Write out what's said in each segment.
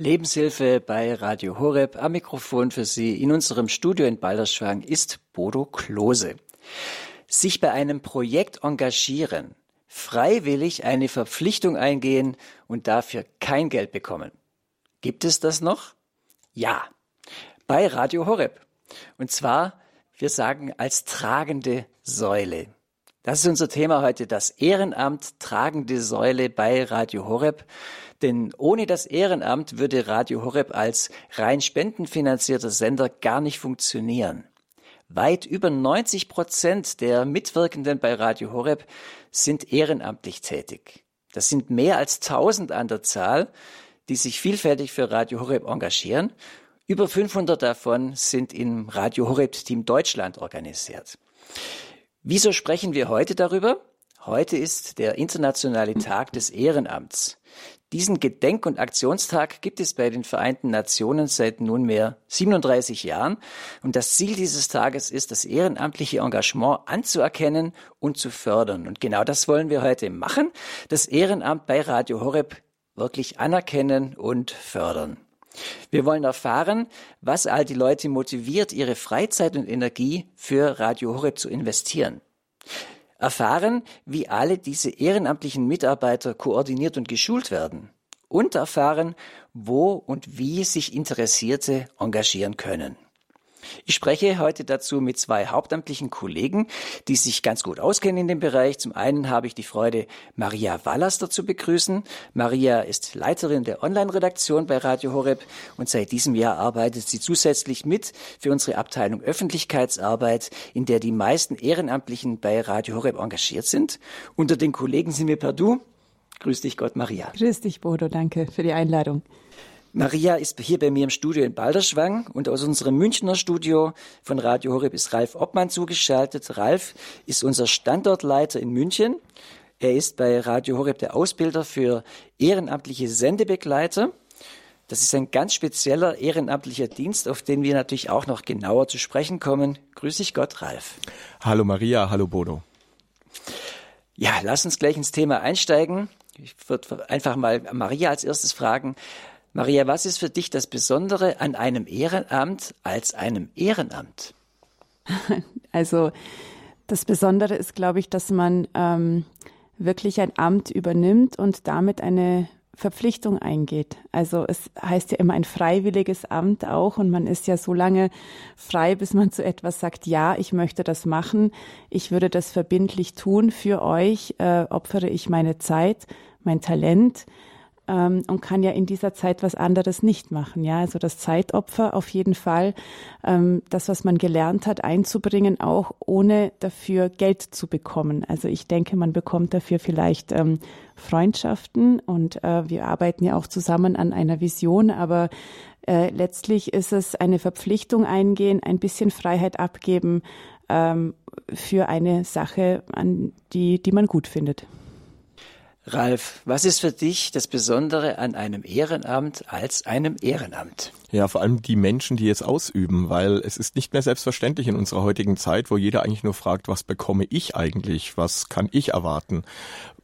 Lebenshilfe bei Radio Horeb. Am Mikrofon für Sie in unserem Studio in Balderschwang ist Bodo Klose. Sich bei einem Projekt engagieren, freiwillig eine Verpflichtung eingehen und dafür kein Geld bekommen. Gibt es das noch? Ja. Bei Radio Horeb. Und zwar, wir sagen, als tragende Säule. Das ist unser Thema heute, das Ehrenamt tragende Säule bei Radio Horeb. Denn ohne das Ehrenamt würde Radio Horeb als rein spendenfinanzierter Sender gar nicht funktionieren. Weit über 90 Prozent der Mitwirkenden bei Radio Horeb sind ehrenamtlich tätig. Das sind mehr als 1000 an der Zahl, die sich vielfältig für Radio Horeb engagieren. Über 500 davon sind im Radio Horeb Team Deutschland organisiert. Wieso sprechen wir heute darüber? Heute ist der internationale Tag des Ehrenamts. Diesen Gedenk- und Aktionstag gibt es bei den Vereinten Nationen seit nunmehr 37 Jahren. Und das Ziel dieses Tages ist, das ehrenamtliche Engagement anzuerkennen und zu fördern. Und genau das wollen wir heute machen. Das Ehrenamt bei Radio Horeb wirklich anerkennen und fördern. Wir wollen erfahren, was all die Leute motiviert, ihre Freizeit und Energie für Radio Horeb zu investieren erfahren, wie alle diese ehrenamtlichen Mitarbeiter koordiniert und geschult werden und erfahren, wo und wie sich Interessierte engagieren können. Ich spreche heute dazu mit zwei hauptamtlichen Kollegen, die sich ganz gut auskennen in dem Bereich. Zum einen habe ich die Freude, Maria Wallaster zu begrüßen. Maria ist Leiterin der Online-Redaktion bei Radio Horeb und seit diesem Jahr arbeitet sie zusätzlich mit für unsere Abteilung Öffentlichkeitsarbeit, in der die meisten Ehrenamtlichen bei Radio Horeb engagiert sind. Unter den Kollegen sind wir per Du. Grüß dich Gott, Maria. Grüß dich, Bodo. Danke für die Einladung. Maria ist hier bei mir im Studio in Balderschwang und aus unserem Münchner Studio von Radio Horeb ist Ralf Obmann zugeschaltet. Ralf ist unser Standortleiter in München. Er ist bei Radio Horeb der Ausbilder für ehrenamtliche Sendebegleiter. Das ist ein ganz spezieller ehrenamtlicher Dienst, auf den wir natürlich auch noch genauer zu sprechen kommen. Grüß dich Gott, Ralf. Hallo Maria, hallo Bodo. Ja, lass uns gleich ins Thema einsteigen. Ich würde einfach mal Maria als erstes fragen. Maria, was ist für dich das Besondere an einem Ehrenamt als einem Ehrenamt? Also das Besondere ist, glaube ich, dass man ähm, wirklich ein Amt übernimmt und damit eine Verpflichtung eingeht. Also es heißt ja immer ein freiwilliges Amt auch und man ist ja so lange frei, bis man zu etwas sagt, ja, ich möchte das machen, ich würde das verbindlich tun für euch, äh, opfere ich meine Zeit, mein Talent, ähm, und kann ja in dieser Zeit was anderes nicht machen. Ja, also das Zeitopfer auf jeden Fall, ähm, das, was man gelernt hat, einzubringen, auch ohne dafür Geld zu bekommen. Also ich denke, man bekommt dafür vielleicht ähm, Freundschaften und äh, wir arbeiten ja auch zusammen an einer Vision, aber äh, letztlich ist es eine Verpflichtung eingehen, ein bisschen Freiheit abgeben ähm, für eine Sache, an die, die man gut findet. Ralf, was ist für dich das Besondere an einem Ehrenamt als einem Ehrenamt? Ja, vor allem die Menschen, die es ausüben, weil es ist nicht mehr selbstverständlich in unserer heutigen Zeit, wo jeder eigentlich nur fragt, was bekomme ich eigentlich, was kann ich erwarten?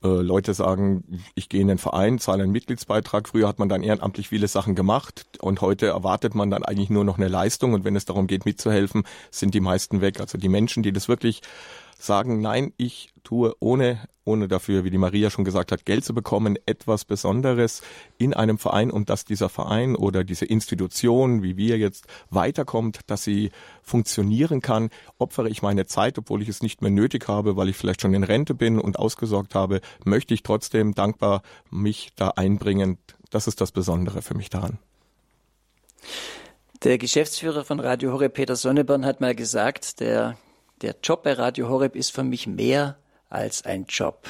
Äh, Leute sagen, ich gehe in den Verein, zahle einen Mitgliedsbeitrag. Früher hat man dann ehrenamtlich viele Sachen gemacht und heute erwartet man dann eigentlich nur noch eine Leistung und wenn es darum geht, mitzuhelfen, sind die meisten weg. Also die Menschen, die das wirklich sagen, nein, ich tue ohne, ohne dafür, wie die Maria schon gesagt hat, Geld zu bekommen, etwas Besonderes in einem Verein, um dass dieser Verein oder diese Institution, wie wir jetzt, weiterkommt, dass sie funktionieren kann, opfere ich meine Zeit, obwohl ich es nicht mehr nötig habe, weil ich vielleicht schon in Rente bin und ausgesorgt habe, möchte ich trotzdem dankbar mich da einbringen. Das ist das Besondere für mich daran. Der Geschäftsführer von Radio Horeb, Peter Sonneborn, hat mal gesagt, der der Job bei Radio Horeb ist für mich mehr als ein Job.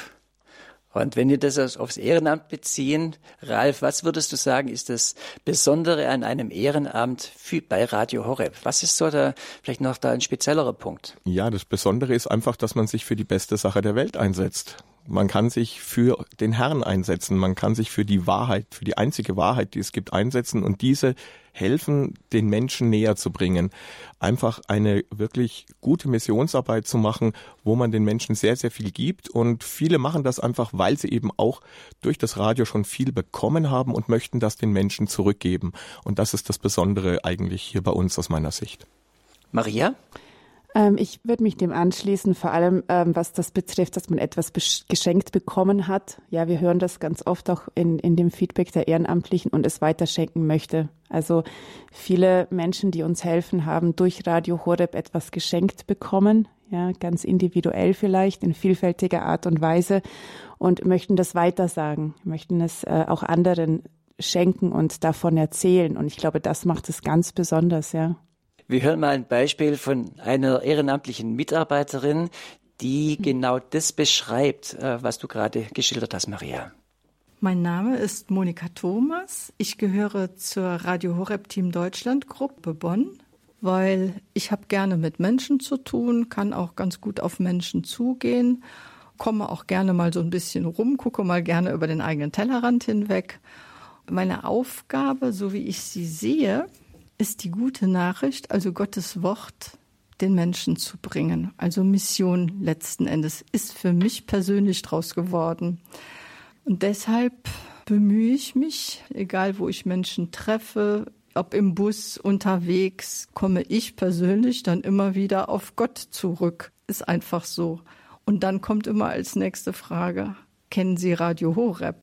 Und wenn wir das aufs Ehrenamt beziehen, Ralf, was würdest du sagen, ist das Besondere an einem Ehrenamt für, bei Radio Horeb? Was ist so da vielleicht noch da ein speziellerer Punkt? Ja, das Besondere ist einfach, dass man sich für die beste Sache der Welt einsetzt Man kann sich für den Herrn einsetzen, man kann sich für die Wahrheit, für die einzige Wahrheit, die es gibt, einsetzen und diese helfen, den Menschen näher zu bringen. Einfach eine wirklich gute Missionsarbeit zu machen, wo man den Menschen sehr, sehr viel gibt. Und viele machen das einfach, weil sie eben auch durch das Radio schon viel bekommen haben und möchten das den Menschen zurückgeben. Und das ist das Besondere eigentlich hier bei uns aus meiner Sicht. Maria? Ähm, ich würde mich dem anschließen, vor allem ähm, was das betrifft, dass man etwas geschenkt bekommen hat. Ja, wir hören das ganz oft auch in, in dem Feedback der Ehrenamtlichen und es weiterschenken möchte. Also viele Menschen, die uns helfen, haben durch Radio Horeb etwas geschenkt bekommen, ja, ganz individuell vielleicht, in vielfältiger Art und Weise und möchten das weitersagen, möchten es äh, auch anderen schenken und davon erzählen. Und ich glaube, das macht es ganz besonders, ja. Wir hören mal ein Beispiel von einer ehrenamtlichen Mitarbeiterin, die genau das beschreibt, äh, was du gerade geschildert hast, Maria. Mein Name ist Monika Thomas. Ich gehöre zur Radio Horeb Team Deutschland Gruppe Bonn, weil ich habe gerne mit Menschen zu tun, kann auch ganz gut auf Menschen zugehen, komme auch gerne mal so ein bisschen rum, gucke mal gerne über den eigenen Tellerrand hinweg. Meine Aufgabe, so wie ich sie sehe, ist die gute Nachricht, also Gottes Wort den Menschen zu bringen. Also Mission letzten Endes ist für mich persönlich draus geworden. Und deshalb bemühe ich mich, egal wo ich Menschen treffe, ob im Bus, unterwegs, komme ich persönlich dann immer wieder auf Gott zurück. Ist einfach so. Und dann kommt immer als nächste Frage, kennen Sie Radio Horeb?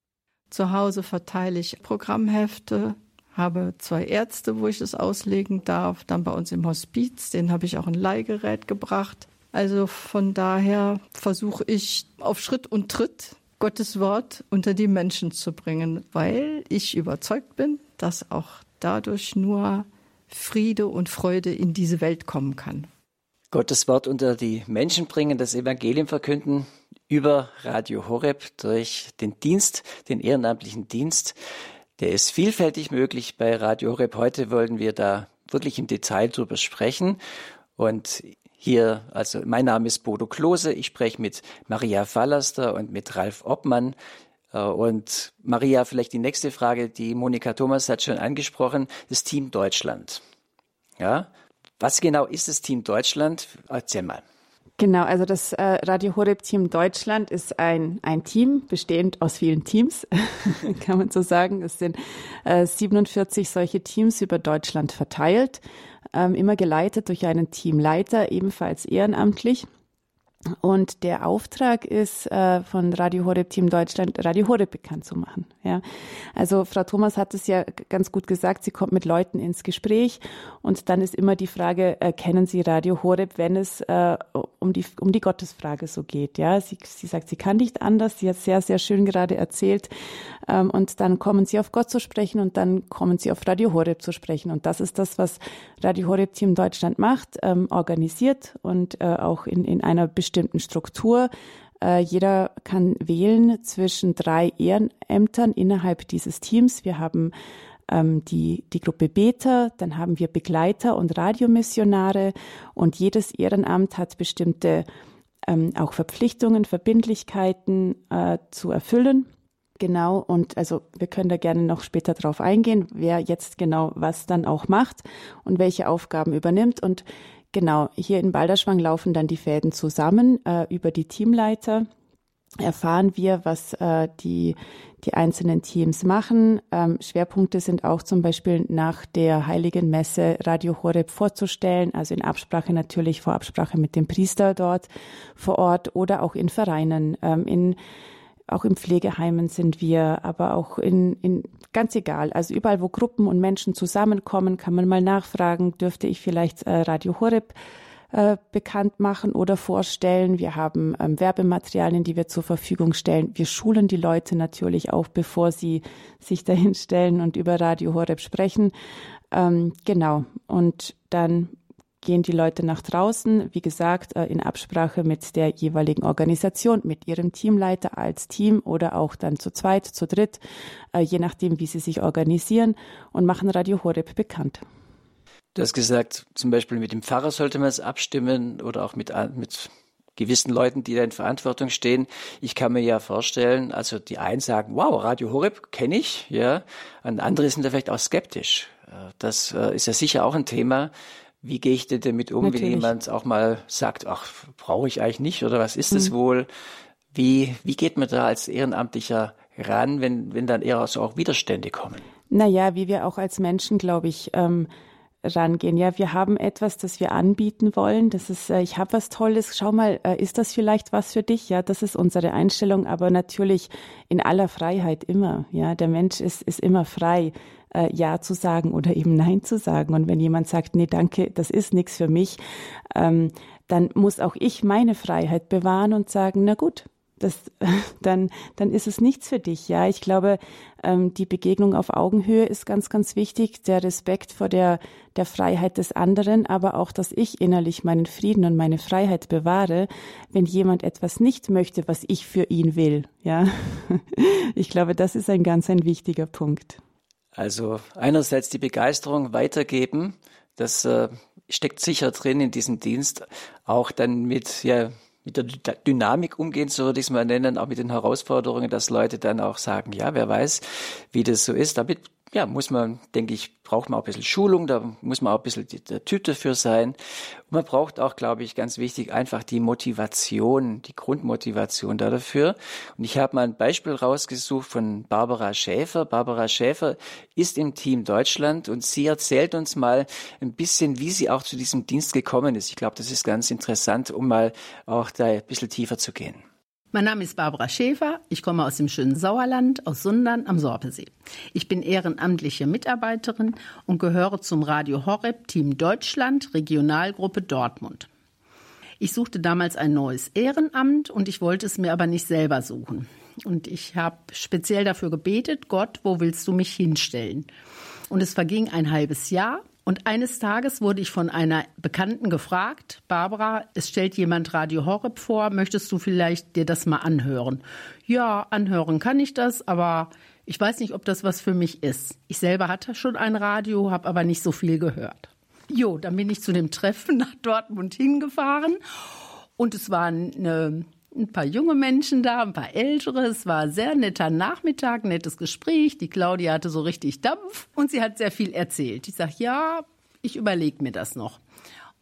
Zu Hause verteile ich Programmhefte, habe zwei Ärzte, wo ich es auslegen darf. Dann bei uns im Hospiz, den habe ich auch ein Leihgerät gebracht. Also von daher versuche ich auf Schritt und Tritt Gottes Wort unter die Menschen zu bringen, weil ich überzeugt bin, dass auch dadurch nur Friede und Freude in diese Welt kommen kann. Gottes Wort unter die Menschen bringen, das Evangelium verkünden über Radio Horeb durch den Dienst, den ehrenamtlichen Dienst. Der ist vielfältig möglich bei Radio Horeb. Heute wollen wir da wirklich im Detail drüber sprechen. Und hier, also mein Name ist Bodo Klose. Ich spreche mit Maria Fallaster und mit Ralf Obmann. Äh, und Maria, vielleicht die nächste Frage, die Monika Thomas hat schon angesprochen, das Team Deutschland. Ja, was genau ist das Team Deutschland? Erzähl mal. Genau, also das äh, Radio Horeb Team Deutschland ist ein, ein Team bestehend aus vielen Teams, kann man so sagen. Es sind äh, 47 solche Teams über Deutschland verteilt, ähm, immer geleitet durch einen Teamleiter, ebenfalls ehrenamtlich. Und der Auftrag ist äh, von Radio Horeb Team Deutschland, Radio Horeb bekannt zu machen. Ja, also Frau Thomas hat es ja ganz gut gesagt. Sie kommt mit Leuten ins Gespräch und dann ist immer die Frage: äh, Kennen Sie Radio Horeb, wenn es äh, um die um die Gottesfrage so geht? Ja, sie, sie sagt, sie kann nicht anders. Sie hat sehr sehr schön gerade erzählt. Ähm, und dann kommen sie auf Gott zu sprechen und dann kommen sie auf Radio Horeb zu sprechen. Und das ist das, was Radio Horeb Team Deutschland macht, ähm, organisiert und äh, auch in in einer bestimmten bestimmten Struktur. Äh, jeder kann wählen zwischen drei Ehrenämtern innerhalb dieses Teams. Wir haben ähm, die, die Gruppe Beta, dann haben wir Begleiter und Radiomissionare und jedes Ehrenamt hat bestimmte ähm, auch Verpflichtungen, Verbindlichkeiten äh, zu erfüllen. Genau, und also wir können da gerne noch später drauf eingehen, wer jetzt genau was dann auch macht und welche Aufgaben übernimmt. Und Genau, hier in Balderschwang laufen dann die Fäden zusammen. Äh, über die Teamleiter erfahren wir, was äh, die, die einzelnen Teams machen. Ähm, Schwerpunkte sind auch zum Beispiel nach der Heiligen Messe Radio Horeb vorzustellen, also in Absprache natürlich vor Absprache mit dem Priester dort vor Ort oder auch in Vereinen, ähm, in auch in Pflegeheimen sind wir, aber auch in, in ganz egal. Also überall, wo Gruppen und Menschen zusammenkommen, kann man mal nachfragen, dürfte ich vielleicht äh, Radio Horeb äh, bekannt machen oder vorstellen. Wir haben ähm, Werbematerialien, die wir zur Verfügung stellen. Wir schulen die Leute natürlich auch, bevor sie sich dahin stellen und über Radio Horeb sprechen. Ähm, genau. Und dann gehen die Leute nach draußen, wie gesagt, äh, in Absprache mit der jeweiligen Organisation, mit ihrem Teamleiter als Team oder auch dann zu zweit, zu dritt, äh, je nachdem, wie sie sich organisieren und machen Radio Horeb bekannt. Du hast gesagt, zum Beispiel mit dem Pfarrer sollte man es abstimmen oder auch mit, mit gewissen Leuten, die da in Verantwortung stehen. Ich kann mir ja vorstellen, also die einen sagen, wow, Radio Horeb kenne ich, ja, und andere sind da vielleicht auch skeptisch. Äh, das äh, ist ja sicher auch ein Thema. Wie gehe ich denn damit um, Natürlich. wenn jemand auch mal sagt, ach, brauche ich eigentlich nicht oder was ist es hm. wohl? Wie, wie geht man da als Ehrenamtlicher ran, wenn, wenn dann eher so auch Widerstände kommen? Naja, wie wir auch als Menschen, glaube ich, ähm, rangehen. Ja, wir haben etwas, das wir anbieten wollen. Das ist, äh, ich habe was Tolles. Schau mal, äh, ist das vielleicht was für dich? Ja, das ist unsere Einstellung, aber natürlich in aller Freiheit immer. Ja, der Mensch ist, ist immer frei, äh, Ja zu sagen oder eben Nein zu sagen. Und wenn jemand sagt, nee, danke, das ist nichts für mich, ähm, dann muss auch ich meine Freiheit bewahren und sagen, na gut, das, dann, dann ist es nichts für dich. Ja, ich glaube, ähm, die Begegnung auf Augenhöhe ist ganz, ganz wichtig. Der Respekt vor der, der Freiheit des anderen, aber auch, dass ich innerlich meinen Frieden und meine Freiheit bewahre, wenn jemand etwas nicht möchte, was ich für ihn will. Ja, ich glaube, das ist ein ganz, ein wichtiger Punkt. Also einerseits die Begeisterung weitergeben, das äh, steckt sicher drin in diesem Dienst, auch dann mit ja, mit der Dynamik umgehen, so würde ich es mal nennen, auch mit den Herausforderungen, dass Leute dann auch sagen, ja, wer weiß, wie das so ist. Damit ja, muss man, denke ich, braucht man auch ein bisschen Schulung, da muss man auch ein bisschen der Typ dafür sein. Und man braucht auch, glaube ich, ganz wichtig, einfach die Motivation, die Grundmotivation da dafür. Und ich habe mal ein Beispiel rausgesucht von Barbara Schäfer. Barbara Schäfer ist im Team Deutschland und sie erzählt uns mal ein bisschen, wie sie auch zu diesem Dienst gekommen ist. Ich glaube, das ist ganz interessant, um mal auch da ein bisschen tiefer zu gehen. Mein Name ist Barbara Schäfer. Ich komme aus dem schönen Sauerland, aus Sundern am Sorpesee. Ich bin ehrenamtliche Mitarbeiterin und gehöre zum Radio Horeb Team Deutschland Regionalgruppe Dortmund. Ich suchte damals ein neues Ehrenamt und ich wollte es mir aber nicht selber suchen. Und ich habe speziell dafür gebetet, Gott, wo willst du mich hinstellen? Und es verging ein halbes Jahr und eines Tages wurde ich von einer Bekannten gefragt, Barbara, es stellt jemand Radio Horeb vor, möchtest du vielleicht dir das mal anhören? Ja, anhören kann ich das, aber ich weiß nicht, ob das was für mich ist. Ich selber hatte schon ein Radio, habe aber nicht so viel gehört. Jo, dann bin ich zu dem Treffen nach Dortmund hingefahren und es war eine ein paar junge Menschen da, ein paar ältere. Es war ein sehr netter Nachmittag, nettes Gespräch. Die Claudia hatte so richtig Dampf und sie hat sehr viel erzählt. Ich sage, ja, ich überlege mir das noch.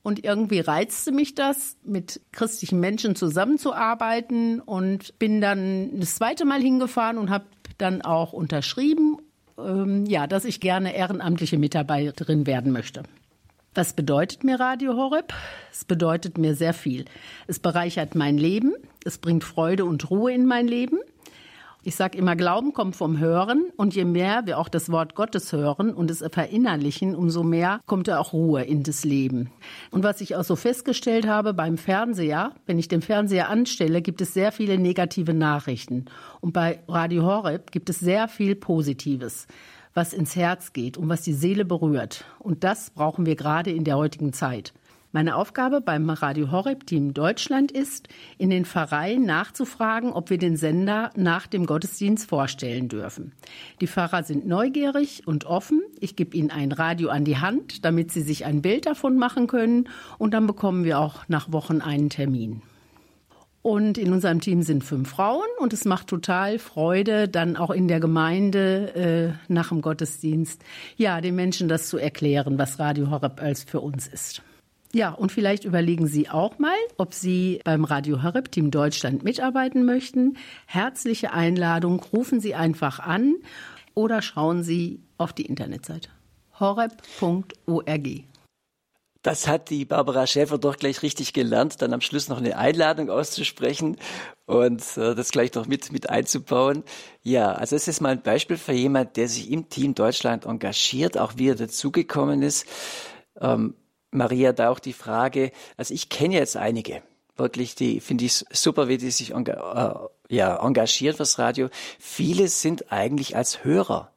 Und irgendwie reizte mich das, mit christlichen Menschen zusammenzuarbeiten und bin dann das zweite Mal hingefahren und habe dann auch unterschrieben, ähm, ja, dass ich gerne ehrenamtliche Mitarbeiterin werden möchte. Was bedeutet mir Radio Horeb? Es bedeutet mir sehr viel. Es bereichert mein Leben, es bringt Freude und Ruhe in mein Leben. Ich sage immer, Glauben kommt vom Hören und je mehr wir auch das Wort Gottes hören und es verinnerlichen, umso mehr kommt da auch Ruhe in das Leben. Und was ich auch so festgestellt habe beim Fernseher, wenn ich den Fernseher anstelle, gibt es sehr viele negative Nachrichten. Und bei Radio Horeb gibt es sehr viel Positives was ins Herz geht und was die Seele berührt. Und das brauchen wir gerade in der heutigen Zeit. Meine Aufgabe beim Radio Horeb Team Deutschland ist, in den Pfarreien nachzufragen, ob wir den Sender nach dem Gottesdienst vorstellen dürfen. Die Pfarrer sind neugierig und offen. Ich gebe ihnen ein Radio an die Hand, damit sie sich ein Bild davon machen können. Und dann bekommen wir auch nach Wochen einen Termin. Und in unserem Team sind fünf Frauen und es macht total Freude, dann auch in der Gemeinde äh, nach dem Gottesdienst, ja, den Menschen das zu erklären, was Radio Horeb als für uns ist. Ja, und vielleicht überlegen Sie auch mal, ob Sie beim Radio Horeb Team Deutschland mitarbeiten möchten. Herzliche Einladung, rufen Sie einfach an oder schauen Sie auf die Internetseite horeb.org. Das hat die Barbara Schäfer doch gleich richtig gelernt, dann am Schluss noch eine Einladung auszusprechen und äh, das gleich noch mit, mit einzubauen. Ja, also es ist mal ein Beispiel für jemand, der sich im Team Deutschland engagiert, auch wie er dazugekommen ist. Ähm, Maria, da auch die Frage, also ich kenne jetzt einige, wirklich, die finde ich super, wie die sich enga äh, ja, engagiert fürs Radio. Viele sind eigentlich als Hörer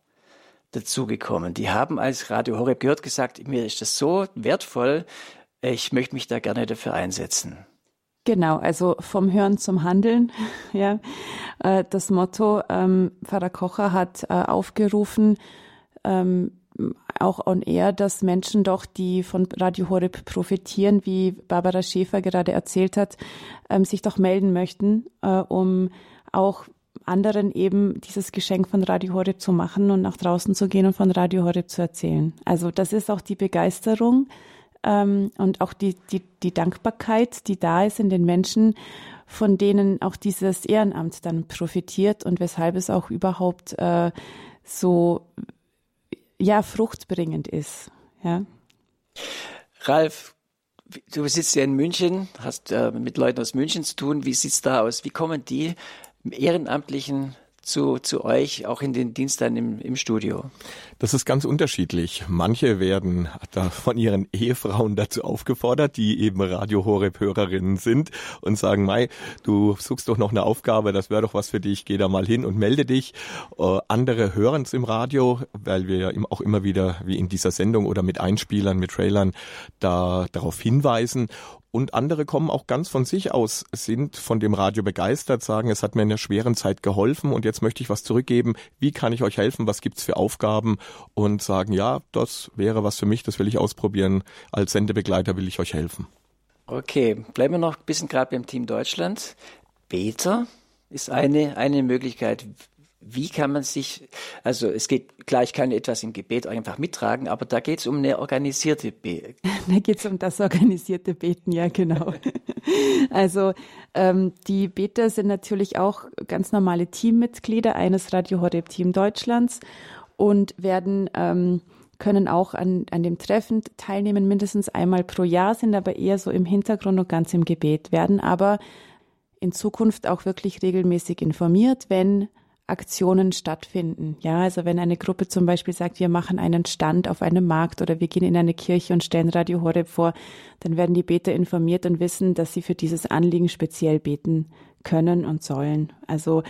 dazugekommen. Die haben als Radio Horeb gehört gesagt, mir ist das so wertvoll, ich möchte mich da gerne dafür einsetzen. Genau, also vom Hören zum Handeln. ja, äh, das Motto ähm, Pfarrer Kocher hat äh, aufgerufen, ähm, auch on air, dass Menschen doch, die von Radio Horeb profitieren, wie Barbara Schäfer gerade erzählt hat, ähm, sich doch melden möchten, äh, um auch anderen eben dieses Geschenk von Radio Horeb zu machen und nach draußen zu gehen und von Radio Horeb zu erzählen. Also das ist auch die Begeisterung ähm, und auch die, die, die Dankbarkeit, die da ist in den Menschen, von denen auch dieses Ehrenamt dann profitiert und weshalb es auch überhaupt äh, so ja fruchtbringend ist. Ja. Ralf, du sitzt ja in München, hast äh, mit Leuten aus München zu tun. Wie sieht's da aus? Wie kommen die Ehrenamtlichen zu, zu euch, auch in den Diensten im, im Studio? Das ist ganz unterschiedlich. Manche werden von ihren Ehefrauen dazu aufgefordert, die eben Radio Horeb Hörerinnen sind und sagen, Mai, du suchst doch noch eine Aufgabe, das wäre doch was für dich, geh da mal hin und melde dich. Äh, andere hören es im Radio, weil wir ja auch immer wieder, wie in dieser Sendung oder mit Einspielern, mit Trailern, da darauf hinweisen. Und andere kommen auch ganz von sich aus, sind von dem Radio begeistert, sagen, es hat mir in einer schweren Zeit geholfen und jetzt möchte ich was zurückgeben. Wie kann ich euch helfen? Was gibt's für Aufgaben? Und sagen, ja, das wäre was für mich, das will ich ausprobieren. Als Sendebegleiter will ich euch helfen. Okay, bleiben wir noch ein bisschen gerade beim Team Deutschland. Beta ist eine, eine Möglichkeit. Wie kann man sich, also es geht, klar, ich kann etwas im Gebet einfach mittragen, aber da geht es um eine organisierte Beten. Da geht es um das organisierte Beten, ja, genau. also ähm, die Beter sind natürlich auch ganz normale Teammitglieder eines Radio Horeb Team Deutschlands und werden ähm, können auch an, an dem Treffen teilnehmen, mindestens einmal pro Jahr, sind aber eher so im Hintergrund und ganz im Gebet, werden aber in Zukunft auch wirklich regelmäßig informiert, wenn Aktionen stattfinden. Ja, also wenn eine Gruppe zum Beispiel sagt, wir machen einen Stand auf einem Markt oder wir gehen in eine Kirche und stellen Radio Horeb vor, dann werden die Beter informiert und wissen, dass sie für dieses Anliegen speziell beten können und sollen. Also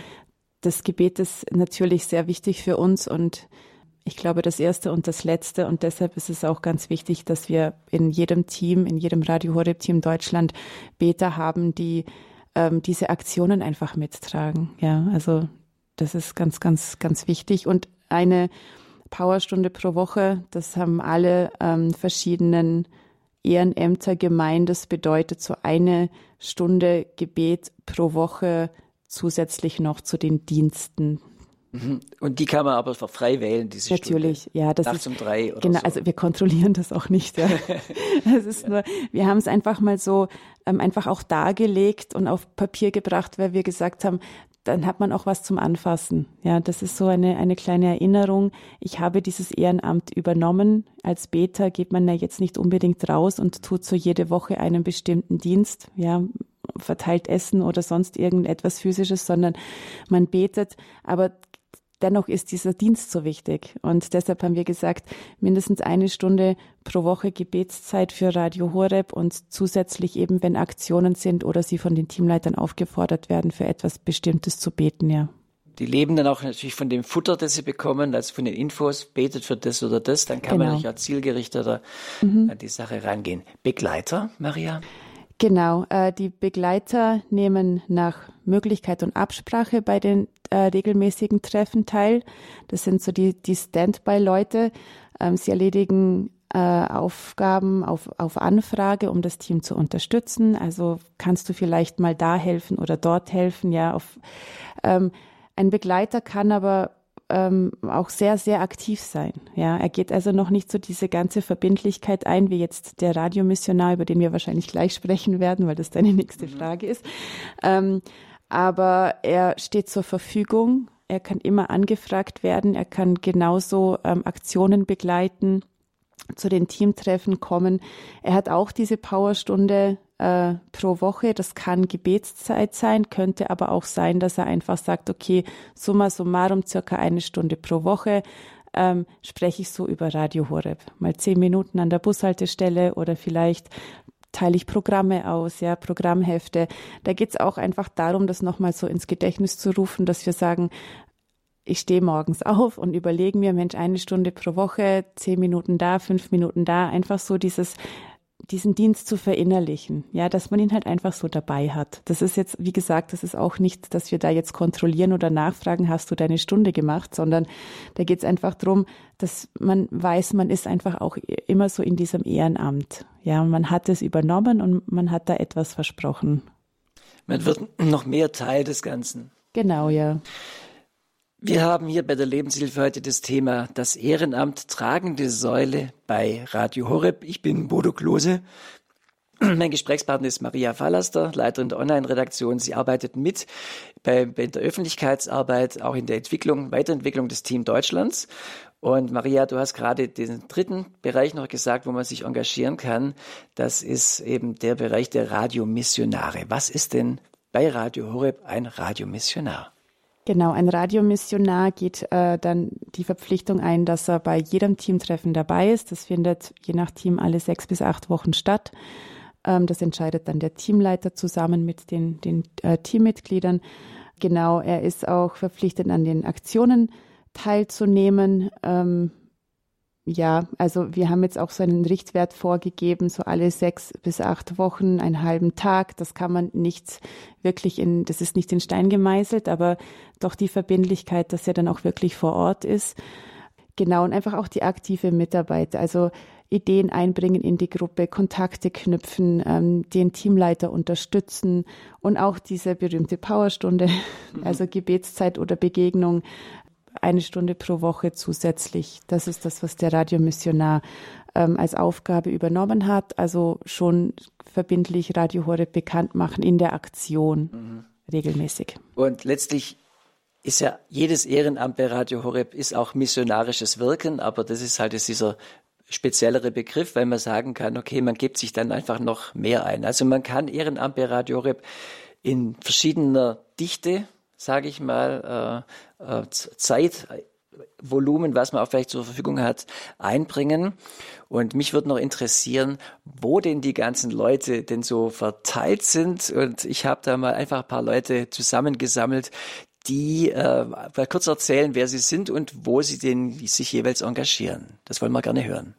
das Gebet ist natürlich sehr wichtig für uns und ich glaube, das erste und das letzte. Und deshalb ist es auch ganz wichtig, dass wir in jedem Team, in jedem Radio Horeb Team Deutschland Beter haben, die ähm, diese Aktionen einfach mittragen. Ja, also das ist ganz, ganz, ganz wichtig. Und eine Powerstunde pro Woche, das haben alle ähm, verschiedenen Ehrenämter gemeint. Das bedeutet so eine Stunde Gebet pro Woche zusätzlich noch zu den Diensten. Mhm. Und die kann man aber frei wählen, diese Natürlich, Stunde. ja, das Nachts ist um drei oder genau. so. Also wir kontrollieren das auch nicht. Ja. Es ist nur, wir haben es einfach mal so ähm, einfach auch dargelegt und auf Papier gebracht, weil wir gesagt haben, dann hat man auch was zum Anfassen. Ja, das ist so eine, eine kleine Erinnerung. Ich habe dieses Ehrenamt übernommen. Als Beta geht man ja jetzt nicht unbedingt raus und tut so jede Woche einen bestimmten Dienst. Ja, verteilt Essen oder sonst irgendetwas physisches, sondern man betet. Aber dennoch ist dieser Dienst so wichtig. Und deshalb haben wir gesagt, mindestens eine Stunde pro Woche Gebetszeit für Radio Horeb und zusätzlich eben, wenn Aktionen sind oder sie von den Teamleitern aufgefordert werden, für etwas Bestimmtes zu beten, ja. Die leben dann auch natürlich von dem Futter, das sie bekommen, also von den Infos, betet für das oder das, dann kann Genau. man auch zielgerichteter an die Sache rangehen. Begleiter, Maria? Genau, äh, die Begleiter nehmen nach Möglichkeit und Absprache bei den äh, regelmäßigen Treffen teil. Das sind so die, die Standby-Leute. Ähm, sie erledigen äh, Aufgaben auf, auf Anfrage, um das Team zu unterstützen. Also kannst du vielleicht mal da helfen oder dort helfen, ja. Auf, ähm, ein Begleiter kann aber ähm, auch sehr, sehr aktiv sein. Ja, er geht also noch nicht so diese ganze Verbindlichkeit ein, wie jetzt der Radiomissionar, über den wir wahrscheinlich gleich sprechen werden, weil das deine nächste Frage ist. Ähm, aber er steht zur Verfügung. Er kann immer angefragt werden. Er kann genauso ähm, Aktionen begleiten, zu den Teamtreffen kommen. Er hat auch diese Powerstunde äh, pro Woche. Das kann Gebetszeit sein, könnte aber auch sein, dass er einfach sagt, okay, summa summarum circa eine Stunde pro Woche ähm, spreche ich so über Radio Horeb. Mal zehn Minuten an der Bushaltestelle oder vielleicht teile ich Programme aus, ja, Programmhefte. Da geht's auch einfach darum, das nochmal so ins Gedächtnis zu rufen, dass wir sagen, ich stehe morgens auf und überlege mir, Mensch, eine Stunde pro Woche, zehn Minuten da, fünf Minuten da, einfach so dieses diesen Dienst zu verinnerlichen, ja, dass man ihn halt einfach so dabei hat. Das ist jetzt, wie gesagt, das ist auch nicht, dass wir da jetzt kontrollieren oder nachfragen, hast du deine Stunde gemacht, sondern da geht es einfach darum, dass man weiß, man ist einfach auch immer so in diesem Ehrenamt. Ja, man hat es übernommen und man hat da etwas versprochen. Man wird noch mehr Teil des Ganzen. Genau, ja. Wir haben hier bei der Lebenshilfe heute das Thema das Ehrenamt tragende Säule bei Radio Horeb. Ich bin Bodo Klose. Mein Gesprächspartner ist Maria Fallaster, Leiterin der Online-Redaktion. Sie arbeitet mit bei, bei, der Öffentlichkeitsarbeit, auch in der Entwicklung, Weiterentwicklung des Team Deutschlands. Und Maria, du hast gerade den dritten Bereich noch gesagt, wo man sich engagieren kann. Das ist eben der Bereich der Radiomissionare. Was ist denn bei Radio Horeb ein Radiomissionar? Genau, ein Radiomissionar geht äh, dann die Verpflichtung ein, dass er bei jedem Teamtreffen dabei ist. Das findet je nach Team alle sechs bis acht Wochen statt. Ähm, das entscheidet dann der Teamleiter zusammen mit den, den äh, Teammitgliedern. Genau, er ist auch verpflichtet, an den Aktionen teilzunehmen. Ähm, ja, also wir haben jetzt auch so einen Richtwert vorgegeben, so alle sechs bis acht Wochen, einen halben Tag. Das kann man nicht wirklich in, das ist nicht in Stein gemeißelt, aber doch die Verbindlichkeit, dass er dann auch wirklich vor Ort ist. Genau, und einfach auch die aktive Mitarbeit, also Ideen einbringen in die Gruppe, Kontakte knüpfen, ähm, den Teamleiter unterstützen und auch diese berühmte Powerstunde, mhm. also Gebetszeit oder Begegnung, eine Stunde pro Woche zusätzlich. Das ist das, was der Radiomissionar ähm, als Aufgabe übernommen hat. Also schon verbindlich Radio Horeb bekannt machen in der Aktion mhm. regelmäßig. Und letztlich ist ja jedes Ehrenamt bei Radio Horeb ist auch missionarisches Wirken, aber das ist halt jetzt dieser speziellere Begriff, weil man sagen kann, okay, man gibt sich dann einfach noch mehr ein. Also man kann Ehrenamt bei Radio Horeb in verschiedener Dichte sage ich mal, äh, Zeitvolumen, was man auch vielleicht zur Verfügung hat, einbringen. Und mich würde noch interessieren, wo denn die ganzen Leute denn so verteilt sind. Und ich habe da mal einfach ein paar Leute zusammengesammelt, die äh, mal kurz erzählen, wer sie sind und wo sie denn sich jeweils engagieren. Das wollen wir gerne hören.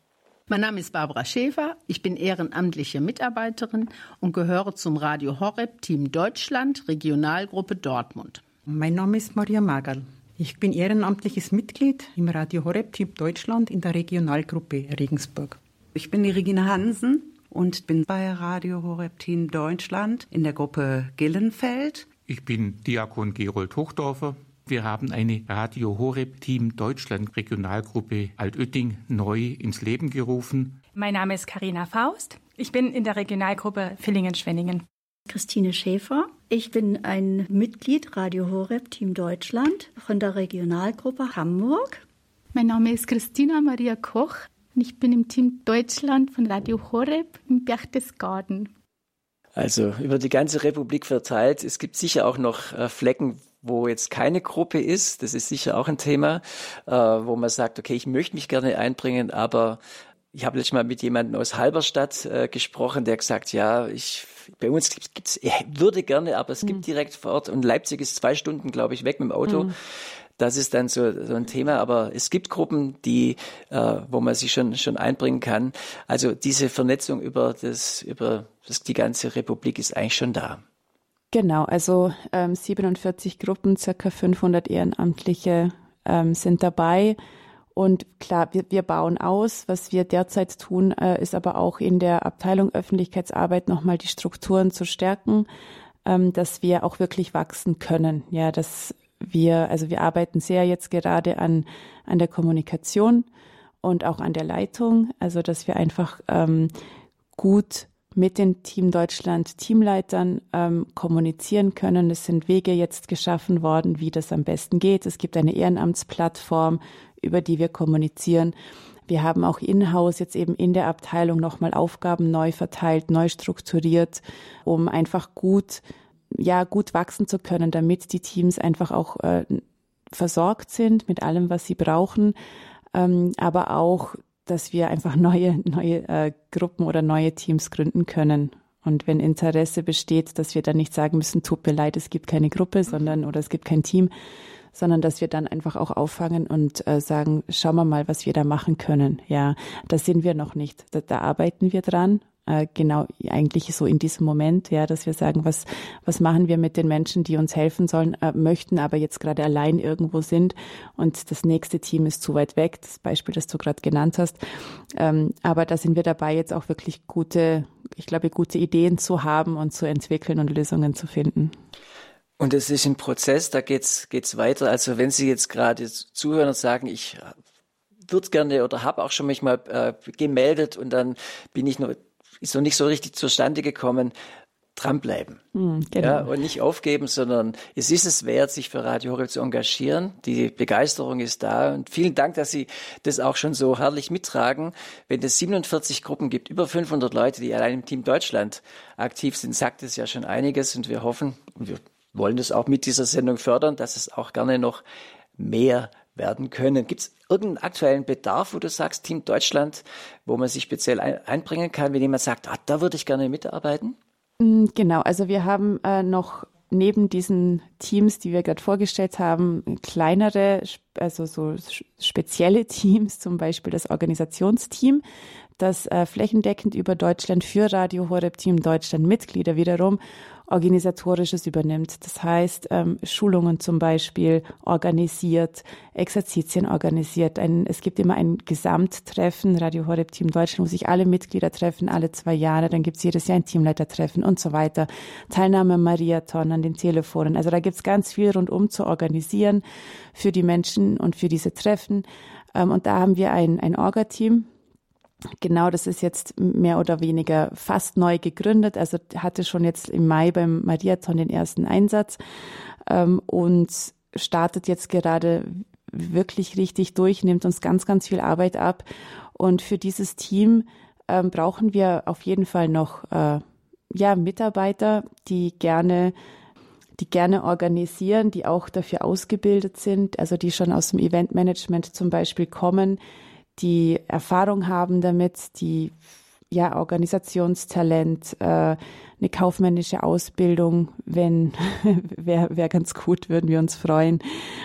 Mein Name ist Barbara Schäfer. Ich bin ehrenamtliche Mitarbeiterin und gehöre zum Radio Horeb Team Deutschland Regionalgruppe Dortmund. Mein Name ist Maria Magal. Ich bin ehrenamtliches Mitglied im Radio Horeb Team Deutschland in der Regionalgruppe Regensburg. Ich bin die Regina Hansen und bin bei Radio Horeb Team Deutschland in der Gruppe Gillenfeld. Ich bin Diakon Gerold Hochdorfer. Wir haben eine Radio Horeb Team Deutschland Regionalgruppe Altötting neu ins Leben gerufen. Mein Name ist Karina Faust. Ich bin in der Regionalgruppe Villingen-Schwenningen. Christine Schäfer. Ich bin ein Mitglied Radio Horeb Team Deutschland von der Regionalgruppe Hamburg. Mein Name ist Christina Maria Koch und ich bin im Team Deutschland von Radio Horeb im Berchtesgaden. Also über die ganze Republik verteilt. Es gibt sicher auch noch äh, Flecken, wo jetzt keine Gruppe ist. Das ist sicher auch ein Thema, äh, wo man sagt, okay, ich möchte mich gerne einbringen, aber ich habe letztes Mal mit jemandem aus Halberstadt äh, gesprochen, der gesagt, ja, ich bei uns gibt's, ich würde gerne, aber es gibt mhm. direkt vor Ort und Leipzig ist zwei Stunden, glaube ich, weg mit dem Auto. Mhm. Das ist dann so, so ein Thema, aber es gibt Gruppen, die, äh, wo man sich schon schon einbringen kann. Also diese Vernetzung über das, über das, die ganze Republik ist eigentlich schon da. Genau, also ähm, 47 Gruppen, circa 500 Ehrenamtliche ähm, sind dabei. Und klar, wir, wir bauen aus. Was wir derzeit tun, äh, ist aber auch in der Abteilung Öffentlichkeitsarbeit nochmal die Strukturen zu stärken, ähm, dass wir auch wirklich wachsen können. Ja, dass wir, also wir arbeiten sehr jetzt gerade an, an der Kommunikation und auch an der Leitung, also dass wir einfach ähm, gut mit den Team Deutschland Teamleitern ähm, kommunizieren können. Es sind Wege jetzt geschaffen worden, wie das am besten geht. Es gibt eine Ehrenamtsplattform über die wir kommunizieren. Wir haben auch in-house jetzt eben in der Abteilung nochmal Aufgaben neu verteilt, neu strukturiert, um einfach gut, ja, gut wachsen zu können, damit die Teams einfach auch äh, versorgt sind mit allem, was sie brauchen, ähm, aber auch, dass wir einfach neue, neue äh, Gruppen oder neue Teams gründen können. Und wenn Interesse besteht, dass wir dann nicht sagen müssen, tut mir leid, es gibt keine Gruppe, sondern oder es gibt kein Team, sondern dass wir dann einfach auch auffangen und äh, sagen, schauen wir mal, was wir da machen können. Ja, da sind wir noch nicht. Da, da arbeiten wir dran. äh, genau eigentlich so in diesem Moment, ja, dass wir sagen, was, was machen wir mit den Menschen, die uns helfen sollen, äh, möchten, aber jetzt gerade allein irgendwo sind und das nächste Team ist zu weit weg, das Beispiel, das du gerade genannt hast. Ähm, aber da sind wir dabei, jetzt auch wirklich gute, ich glaube, gute Ideen zu haben und zu entwickeln und Lösungen zu finden. Und es ist ein Prozess, da geht's geht's weiter. Also wenn Sie jetzt gerade zuhören und sagen, ich würde gerne oder habe auch schon mich mal äh, gemeldet und dann bin ich noch ist noch nicht so richtig zustande gekommen. Dranbleiben. Mhm, genau. ja, und nicht aufgeben, sondern es ist es wert, sich für Radio Horeb zu engagieren. Die Begeisterung ist da. Und vielen Dank, dass Sie das auch schon so herrlich mittragen. Wenn es 47 Gruppen gibt, über 500 Leute, die allein im Team Deutschland aktiv sind, sagt es ja schon einiges. Und wir hoffen, und wir wollen das auch mit dieser Sendung fördern, dass es auch gerne noch mehr werden können. Gibt es irgendeinen aktuellen Bedarf, wo du sagst, Team Deutschland, wo man sich speziell ein, einbringen kann, wenn jemand sagt, ah, da würde ich gerne mitarbeiten? Mm, genau, also wir haben äh, noch neben diesen Teams, die wir gerade vorgestellt haben, kleinere, also so spezielle Teams, zum Beispiel das Organisationsteam, das äh, flächendeckend über Deutschland für Radio Horeb Team Deutschland Mitglieder wiederum Organisatorisches übernimmt. Das heißt, ähm, Schulungen zum Beispiel organisiert, Exerzitien organisiert. Ein, es gibt immer ein Gesamttreffen, Radio Horeb Team Deutschland, wo sich alle Mitglieder treffen, alle zwei Jahre. Dann gibt es jedes Jahr ein Teamleitertreffen und so weiter. Teilnahme Mariathon an den Telefonen. Also da gibt es ganz viel rundum zu organisieren für die Menschen und für diese Treffen. Ähm, und da haben wir ein, ein Orga-Team, Genau, das ist jetzt mehr oder weniger fast neu gegründet. Also hatte schon jetzt im Mai beim Mariathon den ersten Einsatz ähm, und startet jetzt gerade wirklich richtig durch, nimmt uns ganz, ganz viel Arbeit ab. Und für dieses Team ähm, brauchen wir auf jeden Fall noch äh, ja, Mitarbeiter, die gerne die gerne organisieren, die auch dafür ausgebildet sind, also die schon aus dem Eventmanagement zum Beispiel kommen, die Erfahrung haben damit, die ja Organisationstalent, äh, eine kaufmännische Ausbildung, wenn wäre wär ganz gut, würden wir uns freuen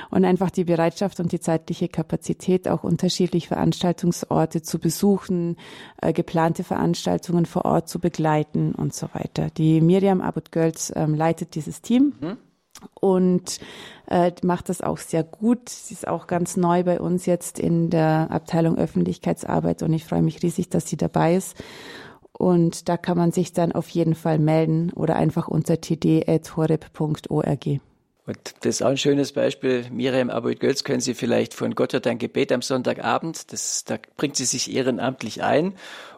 und einfach die Bereitschaft und die zeitliche Kapazität auch unterschiedliche Veranstaltungsorte zu besuchen, äh, geplante Veranstaltungen vor Ort zu begleiten und so weiter. Die Miriam Abud-Gölz ähm, leitet dieses Team. Mhm und äh, macht das auch sehr gut. Sie ist auch ganz neu bei uns jetzt in der Abteilung Öffentlichkeitsarbeit und ich freue mich riesig, dass sie dabei ist. Und da kann man sich dann auf jeden Fall melden oder einfach unter td.horeb.org. Und das ist auch ein schönes Beispiel. Miriam Aboid-Götz können Sie vielleicht von Gott wird ein Gebet am Sonntagabend. Das, da bringt sie sich ehrenamtlich ein.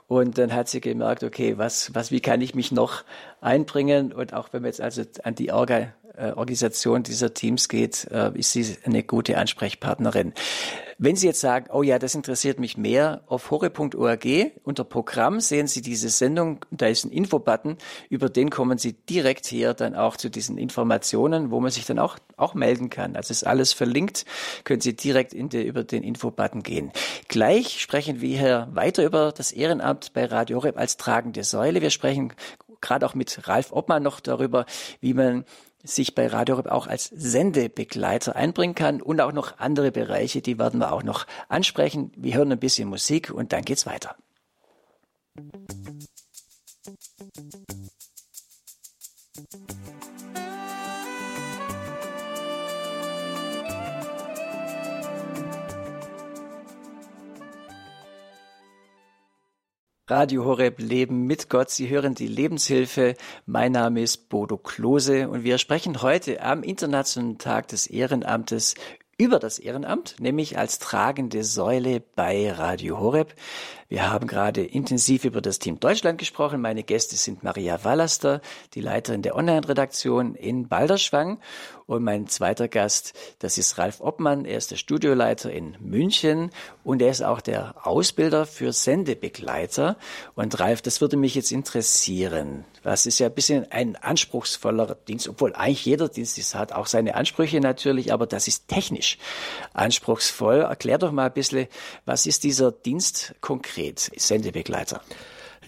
Und dann hat sie gemerkt, okay, was, was, wie kann ich mich noch einbringen? Und auch wenn wir jetzt also an die Orga äh, Organisation dieser Teams geht, äh, ist sie eine gute Ansprechpartnerin. Wenn Sie jetzt sagen, oh ja, das interessiert mich mehr, auf hore.org unter Programm sehen Sie diese Sendung, da ist ein Infobutton, über den kommen Sie direkt hier dann auch zu diesen Informationen, wo man sich dann auch, auch melden kann. Also ist alles verlinkt, können Sie direkt in die, über den Infobutton gehen. Gleich sprechen wir hier weiter über das Ehrenamt bei Radio Horeb als tragende Säule. Wir sprechen gerade auch mit Ralf Obmann noch darüber, wie man sich bei Radio Rep auch als Sendebegleiter einbringen kann und auch noch andere Bereiche, die werden wir auch noch ansprechen. Wir hören ein bisschen Musik und dann geht's weiter. Musik Radio Horeb Leben mit Gott. Sie hören die Lebenshilfe. Mein Name ist Bodo Klose und wir sprechen heute am Internationalen Tag des Ehrenamtes über das Ehrenamt, nämlich als tragende Säule bei Radio Horeb. Wir haben gerade intensiv über das Team Deutschland gesprochen. Meine Gäste sind Maria Wallaster, die Leiterin der Online-Redaktion in Balderschwang und mein zweiter Gast, das ist Ralf Obmann. Er ist der Studioleiter in München und er ist auch der Ausbilder für Sendebegleiter. Und Ralf, das würde mich jetzt interessieren. Das ist ja ein bisschen ein anspruchsvoller Dienst, obwohl eigentlich jeder Dienst ist, hat auch seine Ansprüche natürlich, aber das ist technisch anspruchsvoll. Erklär doch mal ein bisschen, was ist dieser Dienst konkret, Sendebegleiter?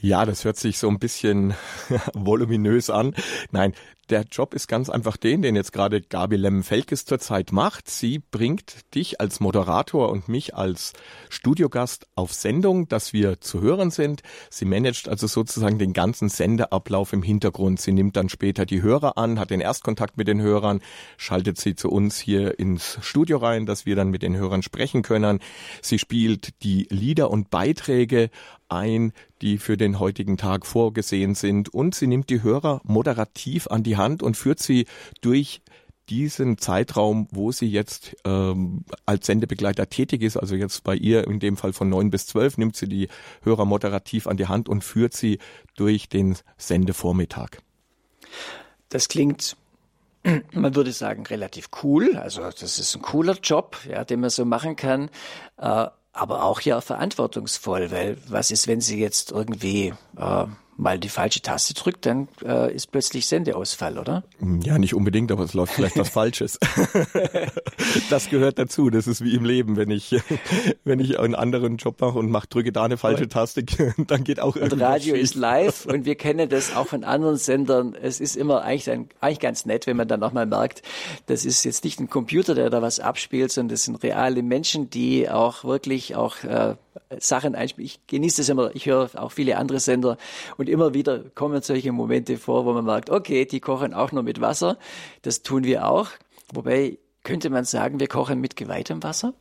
Ja, das hört sich so ein bisschen voluminös an. Nein, der Job ist ganz einfach den, den jetzt gerade Gabi Lemmen-Felkes zurzeit macht. Sie bringt dich als Moderator und mich als Studiogast auf Sendung, dass wir zu hören sind. Sie managt also sozusagen den ganzen Sendeablauf im Hintergrund. Sie nimmt dann später die Hörer an, hat den Erstkontakt mit den Hörern, schaltet sie zu uns hier ins Studio rein, dass wir dann mit den Hörern sprechen können. Sie spielt die Lieder und Beiträge ein, die für den heutigen Tag vorgesehen sind. Und sie nimmt die Hörer moderativ an die Hand und führt sie durch diesen Zeitraum, wo sie jetzt ähm, als Sendebegleiter tätig ist, also jetzt bei ihr in dem Fall von neun bis zwölf, nimmt sie die Hörer moderativ an die Hand und führt sie durch den Sendevormittag. Das klingt man würde sagen, relativ cool. Also das ist ein cooler Job, ja, den man so machen kann. Äh, aber auch ja verantwortungsvoll, weil was ist, wenn Sie jetzt irgendwie äh, mal die falsche Taste drückt, dann äh, ist plötzlich Sendeausfall, oder? Ja, nicht unbedingt, aber es läuft vielleicht was Falsches. das gehört dazu. Das ist wie im Leben, wenn ich wenn ich einen anderen Job mache und mach drücke da eine falsche Taste, dann geht auch irgendwas. Und Radio schief. ist live und wir kennen das auch von anderen Sendern. Es ist immer eigentlich, ein, eigentlich ganz nett, wenn man dann auch mal merkt, das ist jetzt nicht ein Computer, der da was abspielt, sondern das sind reale Menschen, die auch wirklich auch äh, Sachen einspielen. Ich genieße das immer. Ich höre auch viele andere Sender und immer wieder kommen solche Momente vor, wo man merkt, okay, die kochen auch nur mit Wasser. Das tun wir auch. Wobei könnte man sagen, wir kochen mit geweihtem Wasser?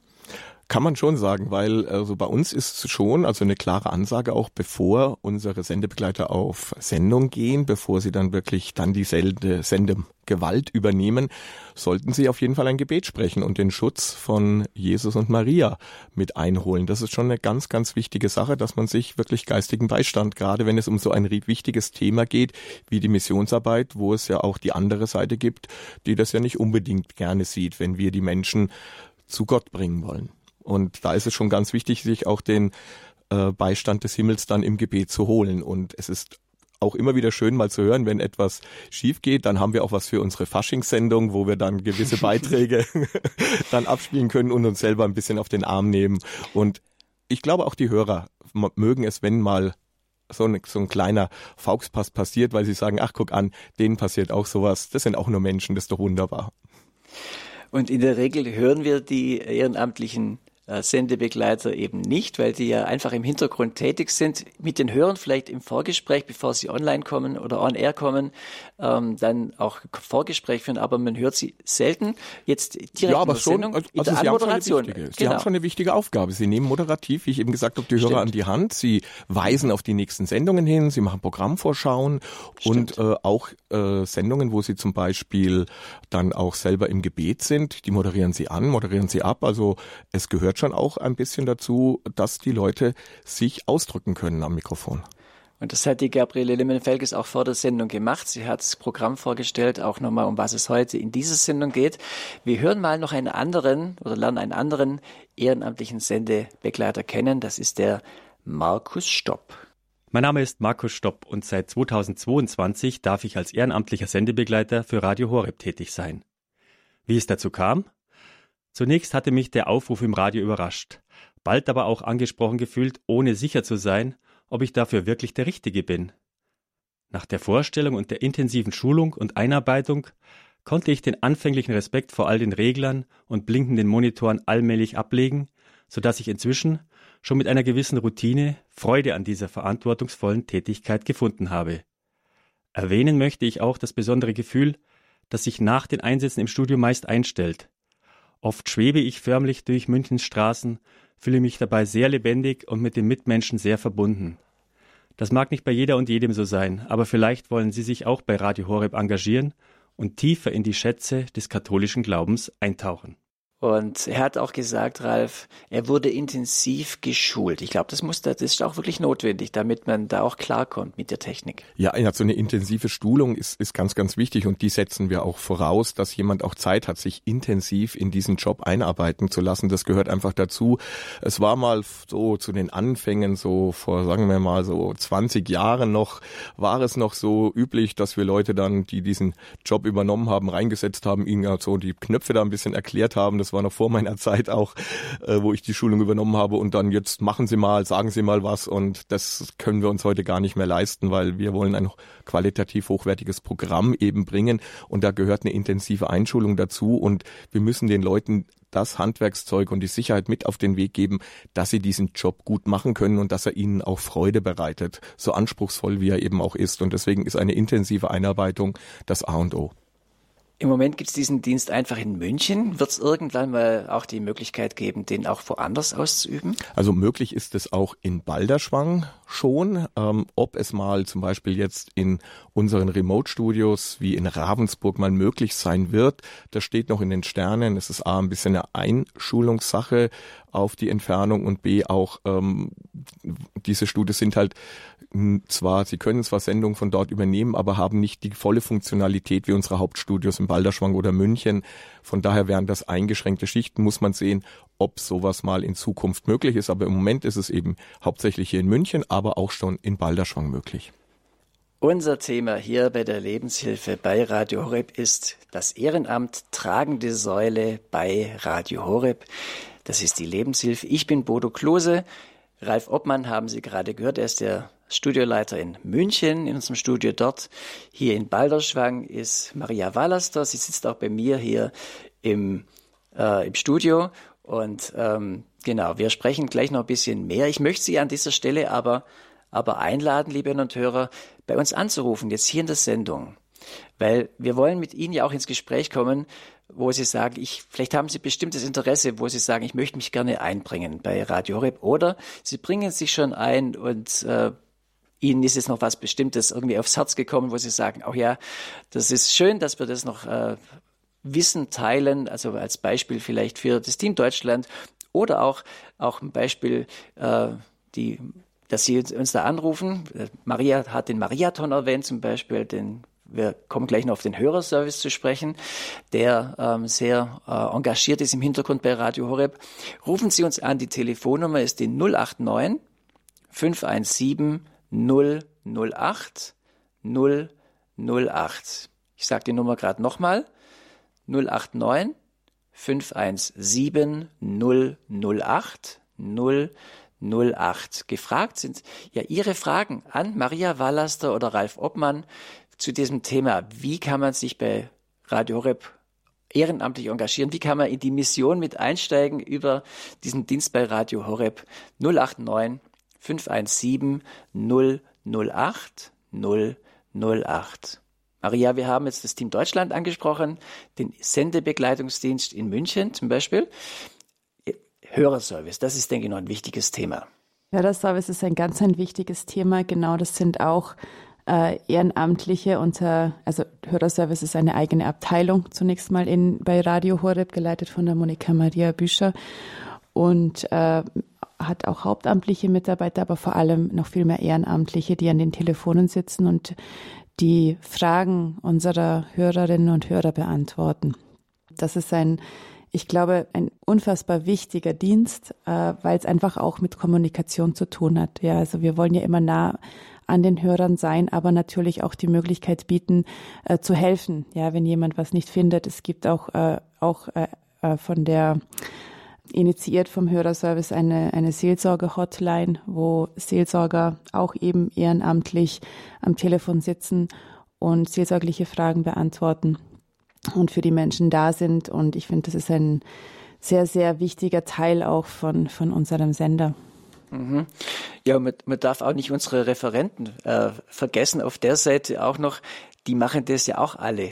Kann man schon sagen, weil also bei uns ist schon also eine klare Ansage auch, bevor unsere Sendebegleiter auf Sendung gehen, bevor sie dann wirklich dann die Sende, Sendegewalt übernehmen, sollten sie auf jeden Fall ein Gebet sprechen und den Schutz von Jesus und Maria mit einholen. Das ist schon eine ganz, ganz wichtige Sache, dass man sich wirklich geistigen Beistand, gerade wenn es um so ein wichtiges Thema geht, wie die Missionsarbeit, wo es ja auch die andere Seite gibt, die das ja nicht unbedingt gerne sieht, wenn wir die Menschen zu Gott bringen wollen. Und da ist es schon ganz wichtig, sich auch den äh, Beistand des Himmels dann im Gebet zu holen. Und es ist auch immer wieder schön mal zu hören, wenn etwas schief geht, dann haben wir auch was für unsere Faschingssendung, wo wir dann gewisse Beiträge dann abspielen können und uns selber ein bisschen auf den Arm nehmen. Und ich glaube auch die Hörer mögen es, wenn mal so ein, so ein kleiner Fauxpass passiert, weil sie sagen, ach guck an, denen passiert auch sowas. Das sind auch nur Menschen, das ist doch wunderbar. Und in der Regel hören wir die ehrenamtlichen Sendebegleiter eben nicht, weil die ja einfach im Hintergrund tätig sind, mit den Hörern vielleicht im Vorgespräch, bevor sie online kommen oder on air kommen, ähm, dann auch Vorgespräch führen, aber man hört sie selten. Jetzt direkt ja, aber in der schon, Sendung, also, also Sie, haben schon, eine wichtige, sie genau. haben schon eine wichtige Aufgabe. Sie nehmen moderativ, wie ich eben gesagt habe, die Hörer Stimmt. an die Hand. Sie weisen auf die nächsten Sendungen hin. Sie machen Programmvorschauen Stimmt. und äh, auch äh, Sendungen, wo Sie zum Beispiel dann auch selber im Gebet sind. Die moderieren Sie an, moderieren Sie ab. Also es gehört gehört schon auch ein bisschen dazu, dass die Leute sich ausdrücken können am Mikrofon. Und das hat die Gabriele Limmenfelges auch vor der Sendung gemacht. Sie hat das Programm vorgestellt, auch nochmal, um was es heute in dieser Sendung geht. Wir hören mal noch einen anderen oder lernen einen anderen ehrenamtlichen Sendebegleiter kennen. Das ist der Markus Stopp. Mein Name ist Markus Stopp und seit 2022 darf ich als ehrenamtlicher Sendebegleiter für Radio Horeb tätig sein. Wie es dazu kam? Zunächst hatte mich der Aufruf im Radio überrascht, bald aber auch angesprochen gefühlt, ohne sicher zu sein, ob ich dafür wirklich der Richtige bin. Nach der Vorstellung und der intensiven Schulung und Einarbeitung konnte ich den anfänglichen Respekt vor all den Reglern und blinkenden Monitoren allmählich ablegen, so dass ich inzwischen schon mit einer gewissen Routine Freude an dieser verantwortungsvollen Tätigkeit gefunden habe. Erwähnen möchte ich auch das besondere Gefühl, das sich nach den Einsätzen im Studio meist einstellt, Oft schwebe ich förmlich durch Münchens Straßen, fühle mich dabei sehr lebendig und mit den Mitmenschen sehr verbunden. Das mag nicht bei jeder und jedem so sein, aber vielleicht wollen Sie sich auch bei Radio Horeb engagieren und tiefer in die Schätze des katholischen Glaubens eintauchen. Und er hat auch gesagt, Ralf, er wurde intensiv geschult. Ich glaube, das muss, das ist auch wirklich notwendig, damit man da auch klarkommt mit der Technik. Ja, so eine intensive Schulung ist, ist ganz, ganz wichtig und die setzen wir auch voraus, dass jemand auch Zeit hat, sich intensiv in diesen Job einarbeiten zu lassen. Das gehört einfach dazu. Es war mal so zu den Anfängen, so vor, sagen wir mal, so 20 Jahren noch, war es noch so üblich, dass wir Leute dann, die diesen Job übernommen haben, reingesetzt haben, ihnen so die Knöpfe da ein bisschen erklärt haben. Das war noch vor meiner Zeit auch, äh, wo ich die Schulung übernommen habe und dann jetzt machen Sie mal, sagen Sie mal was und das können wir uns heute gar nicht mehr leisten, weil wir wollen ein qualitativ hochwertiges Programm eben bringen und da gehört eine intensive Einschulung dazu und wir müssen den Leuten das Handwerkszeug und die Sicherheit mit auf den Weg geben, dass sie diesen Job gut machen können und dass er ihnen auch Freude bereitet, so anspruchsvoll wie er eben auch ist. Und deswegen ist eine intensive Einarbeitung das A und O. Im Moment gibt es diesen Dienst einfach in München. Wird es irgendwann mal auch die Möglichkeit geben, den auch woanders auszuüben? Also möglich ist es auch in Balderschwang schon. Ähm, ob es mal zum Beispiel jetzt in unseren Remote-Studios wie in Ravensburg mal möglich sein wird, das steht noch in den Sternen. Es ist A, ein bisschen eine Einschulungssache auf die Entfernung und B, auch ähm, diese Studios sind halt zwar, sie können zwar Sendungen von dort übernehmen, aber haben nicht die volle Funktionalität wie unsere Hauptstudios in Balderschwang oder München. Von daher wären das eingeschränkte Schichten, muss man sehen, ob sowas mal in Zukunft möglich ist. Aber im Moment ist es eben hauptsächlich hier in München, aber auch schon in Balderschwang möglich. Unser Thema hier bei der Lebenshilfe bei Radio Horeb ist das Ehrenamt tragende Säule bei Radio Horeb. Das ist die Lebenshilfe. Ich bin Bodo Klose. Ralf Obmann haben Sie gerade gehört. Er ist der Studioleiter in München, in unserem Studio dort. Hier in Balderschwang ist Maria Wallaster. Sie sitzt auch bei mir hier im, äh, im Studio. Und ähm, genau, wir sprechen gleich noch ein bisschen mehr. Ich möchte Sie an dieser Stelle aber, aber einladen, liebe und Hörer, bei uns anzurufen, jetzt hier in der Sendung. Weil wir wollen mit Ihnen ja auch ins Gespräch kommen, wo Sie sagen, ich, vielleicht haben Sie bestimmtes Interesse, wo Sie sagen, ich möchte mich gerne einbringen bei Radio Horeb oder Sie bringen sich schon ein und äh, Ihnen ist jetzt noch was Bestimmtes irgendwie aufs Herz gekommen, wo Sie sagen, oh ja, das ist schön, dass wir das noch äh, Wissen teilen, also als Beispiel vielleicht für das Team Deutschland oder auch, auch ein Beispiel, äh, die, dass Sie uns da anrufen. Maria hat den Mariathon erwähnt zum Beispiel, den wir kommen gleich noch auf den Hörerservice zu sprechen, der ähm, sehr äh, engagiert ist im Hintergrund bei Radio Horeb. Rufen Sie uns an, die Telefonnummer ist die 089 517 008 008. Ich sage die Nummer gerade nochmal. 089 517 008 008. Gefragt sind ja Ihre Fragen an Maria Wallaster oder Ralf Obmann zu diesem Thema. Wie kann man sich bei Radio Horeb ehrenamtlich engagieren? Wie kann man in die Mission mit einsteigen über diesen Dienst bei Radio Horeb 089 517 008 008. Maria, wir haben jetzt das Team Deutschland angesprochen, den Sendebegleitungsdienst in München zum Beispiel. Hörerservice, das ist, denke ich, noch ein wichtiges Thema. Hörerservice ist ein ganz ein wichtiges Thema. Genau, das sind auch äh, Ehrenamtliche unter, also Hörerservice ist eine eigene Abteilung zunächst mal in, bei Radio Horeb, geleitet von der Monika Maria Büscher und äh, hat auch hauptamtliche Mitarbeiter, aber vor allem noch viel mehr Ehrenamtliche, die an den Telefonen sitzen und die Fragen unserer Hörerinnen und Hörer beantworten. Das ist ein, ich glaube, ein unfassbar wichtiger Dienst, äh, weil es einfach auch mit Kommunikation zu tun hat. Ja, also wir wollen ja immer nah an den Hörern sein, aber natürlich auch die Möglichkeit bieten, äh, zu helfen. Ja, wenn jemand was nicht findet. Es gibt auch, äh, auch äh, äh von der initiiert vom Hörerservice eine, eine Seelsorge-Hotline, wo Seelsorger auch eben ehrenamtlich am Telefon sitzen und seelsorgliche Fragen beantworten und für die Menschen da sind. Und ich finde, das ist ein sehr, sehr wichtiger Teil auch von, von unserem Sender. Mhm. Ja, man, man, darf auch nicht unsere Referenten äh, vergessen. Auf der Seite auch noch, die machen das ja auch alle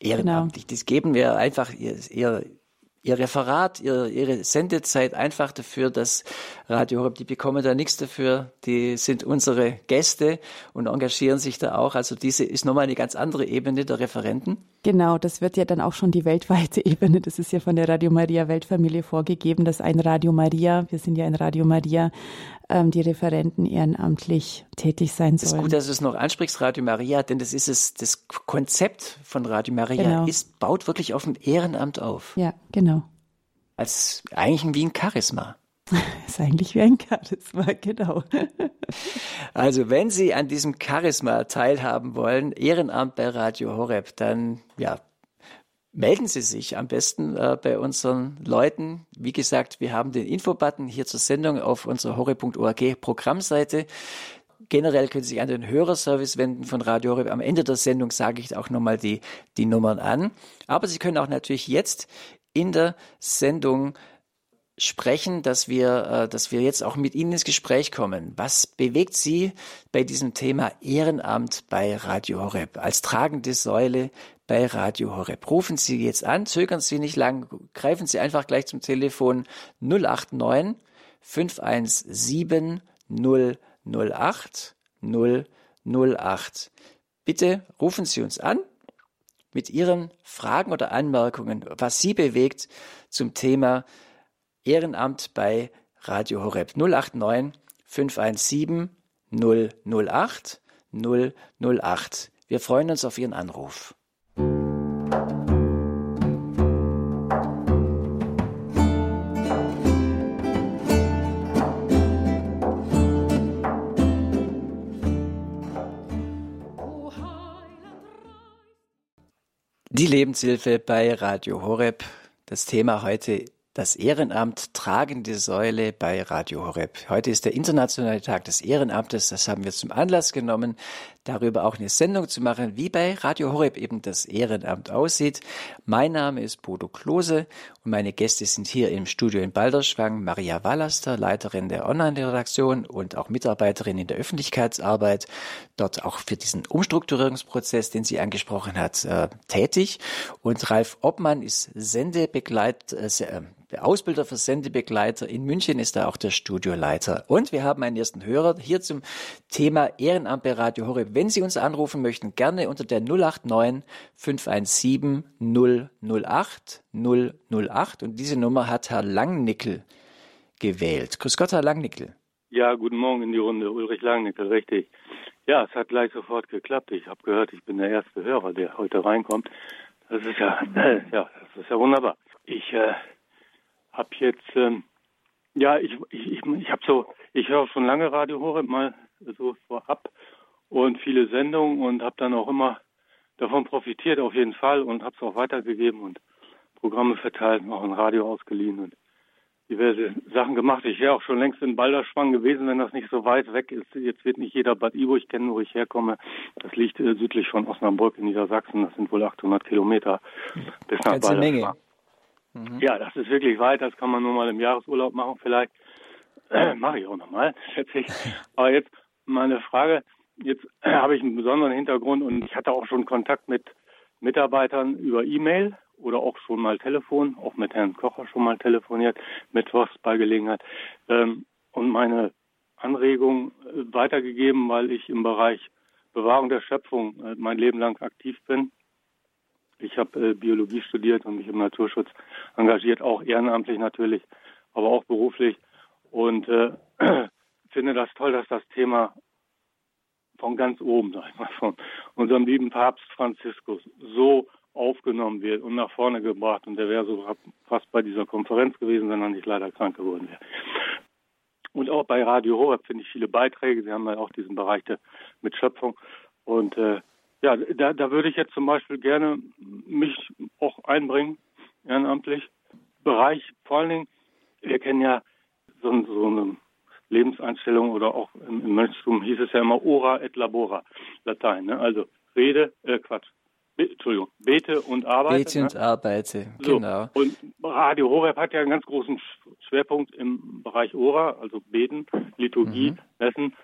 ehrenamtlich. Genau. Das geben wir einfach ihr, ihr ihr Referat, ihr, ihre Sendezeit einfach dafür, dass Radio Horeb, die bekommen da nichts dafür, die sind unsere Gäste und engagieren sich da auch. Also diese ist nochmal eine ganz andere Ebene der Referenten. Genau, das wird ja dann auch schon die weltweite Ebene. Das ist ja von der Radio Maria Weltfamilie vorgegeben, dass ein Radio Maria, wir sind ja ein Radio Maria, ähm, die Referenten ehrenamtlich tätig sein sollen. Es ist gut, dass du es noch ansprichst, Radio Maria, denn das ist es, das Konzept von Radio Maria genau. ist, baut wirklich auf ein Ehrenamt auf. Ja, genau. Als eigentlich wie ein Charisma. ist eigentlich wie ein Charisma, genau. Also, wenn Sie an diesem Charisma teilhaben wollen, Ehrenamt bei Radio Horeb, dann ja, melden Sie sich am besten äh, bei unseren Leuten. Wie gesagt, wir haben den Infobutton hier zur Sendung auf unserer hore.org Programmseite. Generell können Sie sich an den Hörerservice wenden von Radio Horeb. Am Ende der Sendung sage ich auch nochmal die, die Nummern an. Aber Sie können auch natürlich jetzt in der Sendung sprechen, dass wir, äh, dass wir jetzt auch mit Ihnen ins Gespräch kommen. Was bewegt Sie bei diesem Thema Ehrenamt bei Radio Horeb als tragende Säule bei Radio Horeb? Rufen Sie jetzt an, zögern Sie nicht lang, greifen Sie einfach gleich zum Telefon 089 517 008 008. Bitte rufen Sie uns an mit Ihren Fragen oder Anmerkungen, was Sie bewegt zum Thema Ehrenamt bei Radio Horeb 089 517 008 008. Wir freuen uns auf Ihren Anruf. Die Lebenshilfe bei Radio Horeb. Das Thema heute das Ehrenamt tragende Säule bei Radio Horeb. Heute ist der internationale Tag des Ehrenamtes. Das haben wir zum Anlass genommen, darüber auch eine Sendung zu machen, wie bei Radio Horeb eben das Ehrenamt aussieht. Mein Name ist Bodo Klose und meine Gäste sind hier im Studio in Balderschwang Maria Wallaster, Leiterin der Online-Redaktion und auch Mitarbeiterin in der Öffentlichkeitsarbeit, dort auch für diesen Umstrukturierungsprozess, den sie angesprochen hat, äh, tätig. Und Ralf Obmann ist Sendebegleit, äh, Ausbilder für Sendebegleiter. In München ist er auch der Studioleiter. Und wir haben einen ersten Hörer hier zum Thema Ehrenamt bei Radio Horeb. Wenn Sie uns anrufen möchten, gerne unter der 089 517 008 008. Und diese Nummer hat Herr Langnickel gewählt. Grüß Gott, Herr Langnickel. Ja, guten Morgen in die Runde. Ulrich Langnickel, richtig. Ja, es hat gleich sofort geklappt. Ich habe gehört, ich bin der erste Hörer, der heute reinkommt. Das ist ja, ja, das ist ja wunderbar. Ich äh, habe jetzt, ähm, ja, ich, ich, ich, ich habe so, ich höre schon lange Radio Horeb mal so vorab und viele Sendungen und habe dann auch immer davon profitiert auf jeden Fall und habe es auch weitergegeben und Programme verteilt, auch ein Radio ausgeliehen und diverse Sachen gemacht. Ich wäre auch schon längst in Balderschwang gewesen, wenn das nicht so weit weg ist. Jetzt wird nicht jeder Bad Iburg kennen, wo ich herkomme. Das liegt äh, südlich von Osnabrück in Niedersachsen. Das sind wohl 800 Kilometer bis nach Balderschwang. Menge. Mhm. Ja, das ist wirklich weit, das kann man nur mal im Jahresurlaub machen vielleicht. Äh, Mache ich auch nochmal, schätze ich. Aber jetzt meine Frage, jetzt habe ich einen besonderen Hintergrund und ich hatte auch schon Kontakt mit Mitarbeitern über E-Mail oder auch schon mal Telefon, auch mit Herrn Kocher schon mal telefoniert, mittwochs bei Gelegenheit, ähm, und meine Anregung äh, weitergegeben, weil ich im Bereich Bewahrung der Schöpfung äh, mein Leben lang aktiv bin ich habe äh, Biologie studiert und mich im Naturschutz engagiert, auch ehrenamtlich natürlich, aber auch beruflich. Und äh, finde das toll, dass das Thema von ganz oben, sag ich mal, von unserem lieben Papst Franziskus so aufgenommen wird und nach vorne gebracht. Und der wäre so fast bei dieser Konferenz gewesen, wenn er nicht leider krank geworden wäre. Und auch bei Radio Horeb finde ich viele Beiträge. Sie haben ja auch diesen Bereich der, mit Schöpfung. Und äh, ja, da, da würde ich jetzt zum Beispiel gerne mich auch einbringen, ehrenamtlich. Bereich, vor allen Dingen, wir kennen ja so, so eine Lebenseinstellung oder auch im, im Mönchstum hieß es ja immer ora et labora, Latein, ne? also Rede, äh, Quatsch, Be Entschuldigung, bete und arbeite. Bete ne? und arbeite, so. genau. Und Radio Horeb hat ja einen ganz großen Schwerpunkt im Bereich Ora, also Beten, Liturgie, mhm. Messen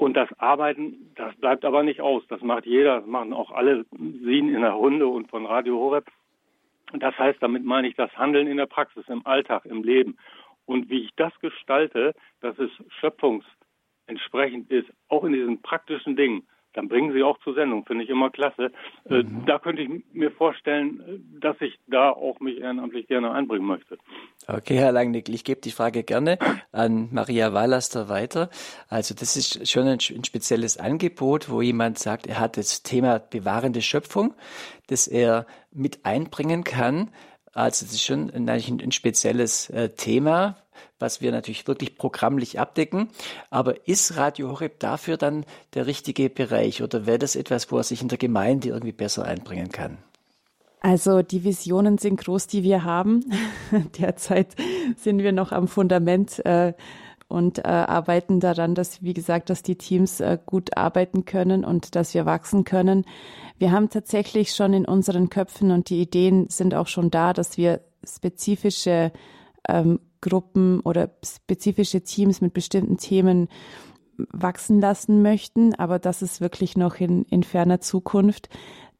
und das Arbeiten, das bleibt aber nicht aus. Das macht jeder, das machen auch alle Sie in der Runde und von Radio Horeb. Das heißt, damit meine ich das Handeln in der Praxis, im Alltag, im Leben. Und wie ich das gestalte, dass es schöpfungsentsprechend ist, auch in diesen praktischen Dingen dann bringen sie auch zur Sendung, finde ich immer klasse. Äh, mhm. Da könnte ich mir vorstellen, äh, dass ich da auch mich ehrenamtlich gerne einbringen möchte. Okay, Herr Langnickel, ich gebe die Frage gerne an Maria Wallaster weiter. Also das ist schon ein, ein spezielles Angebot, wo jemand sagt, er hat das Thema bewahrende Schöpfung, das er mit einbringen kann. Also das ist schon ein, ein spezielles äh, Thema, was wir natürlich wirklich programmlich abdecken. Aber ist Radio Horeb dafür dann der richtige Bereich oder wäre das etwas, wo er sich in der Gemeinde irgendwie besser einbringen kann? Also die Visionen sind groß, die wir haben. Derzeit sind wir noch am Fundament äh, und äh, arbeiten daran, dass, wie gesagt, dass die Teams äh, gut arbeiten können und dass wir wachsen können. Wir haben tatsächlich schon in unseren Köpfen und die Ideen sind auch schon da, dass wir spezifische ähm, Gruppen oder spezifische Teams mit bestimmten Themen wachsen lassen möchten, aber das ist wirklich noch in, in ferner Zukunft.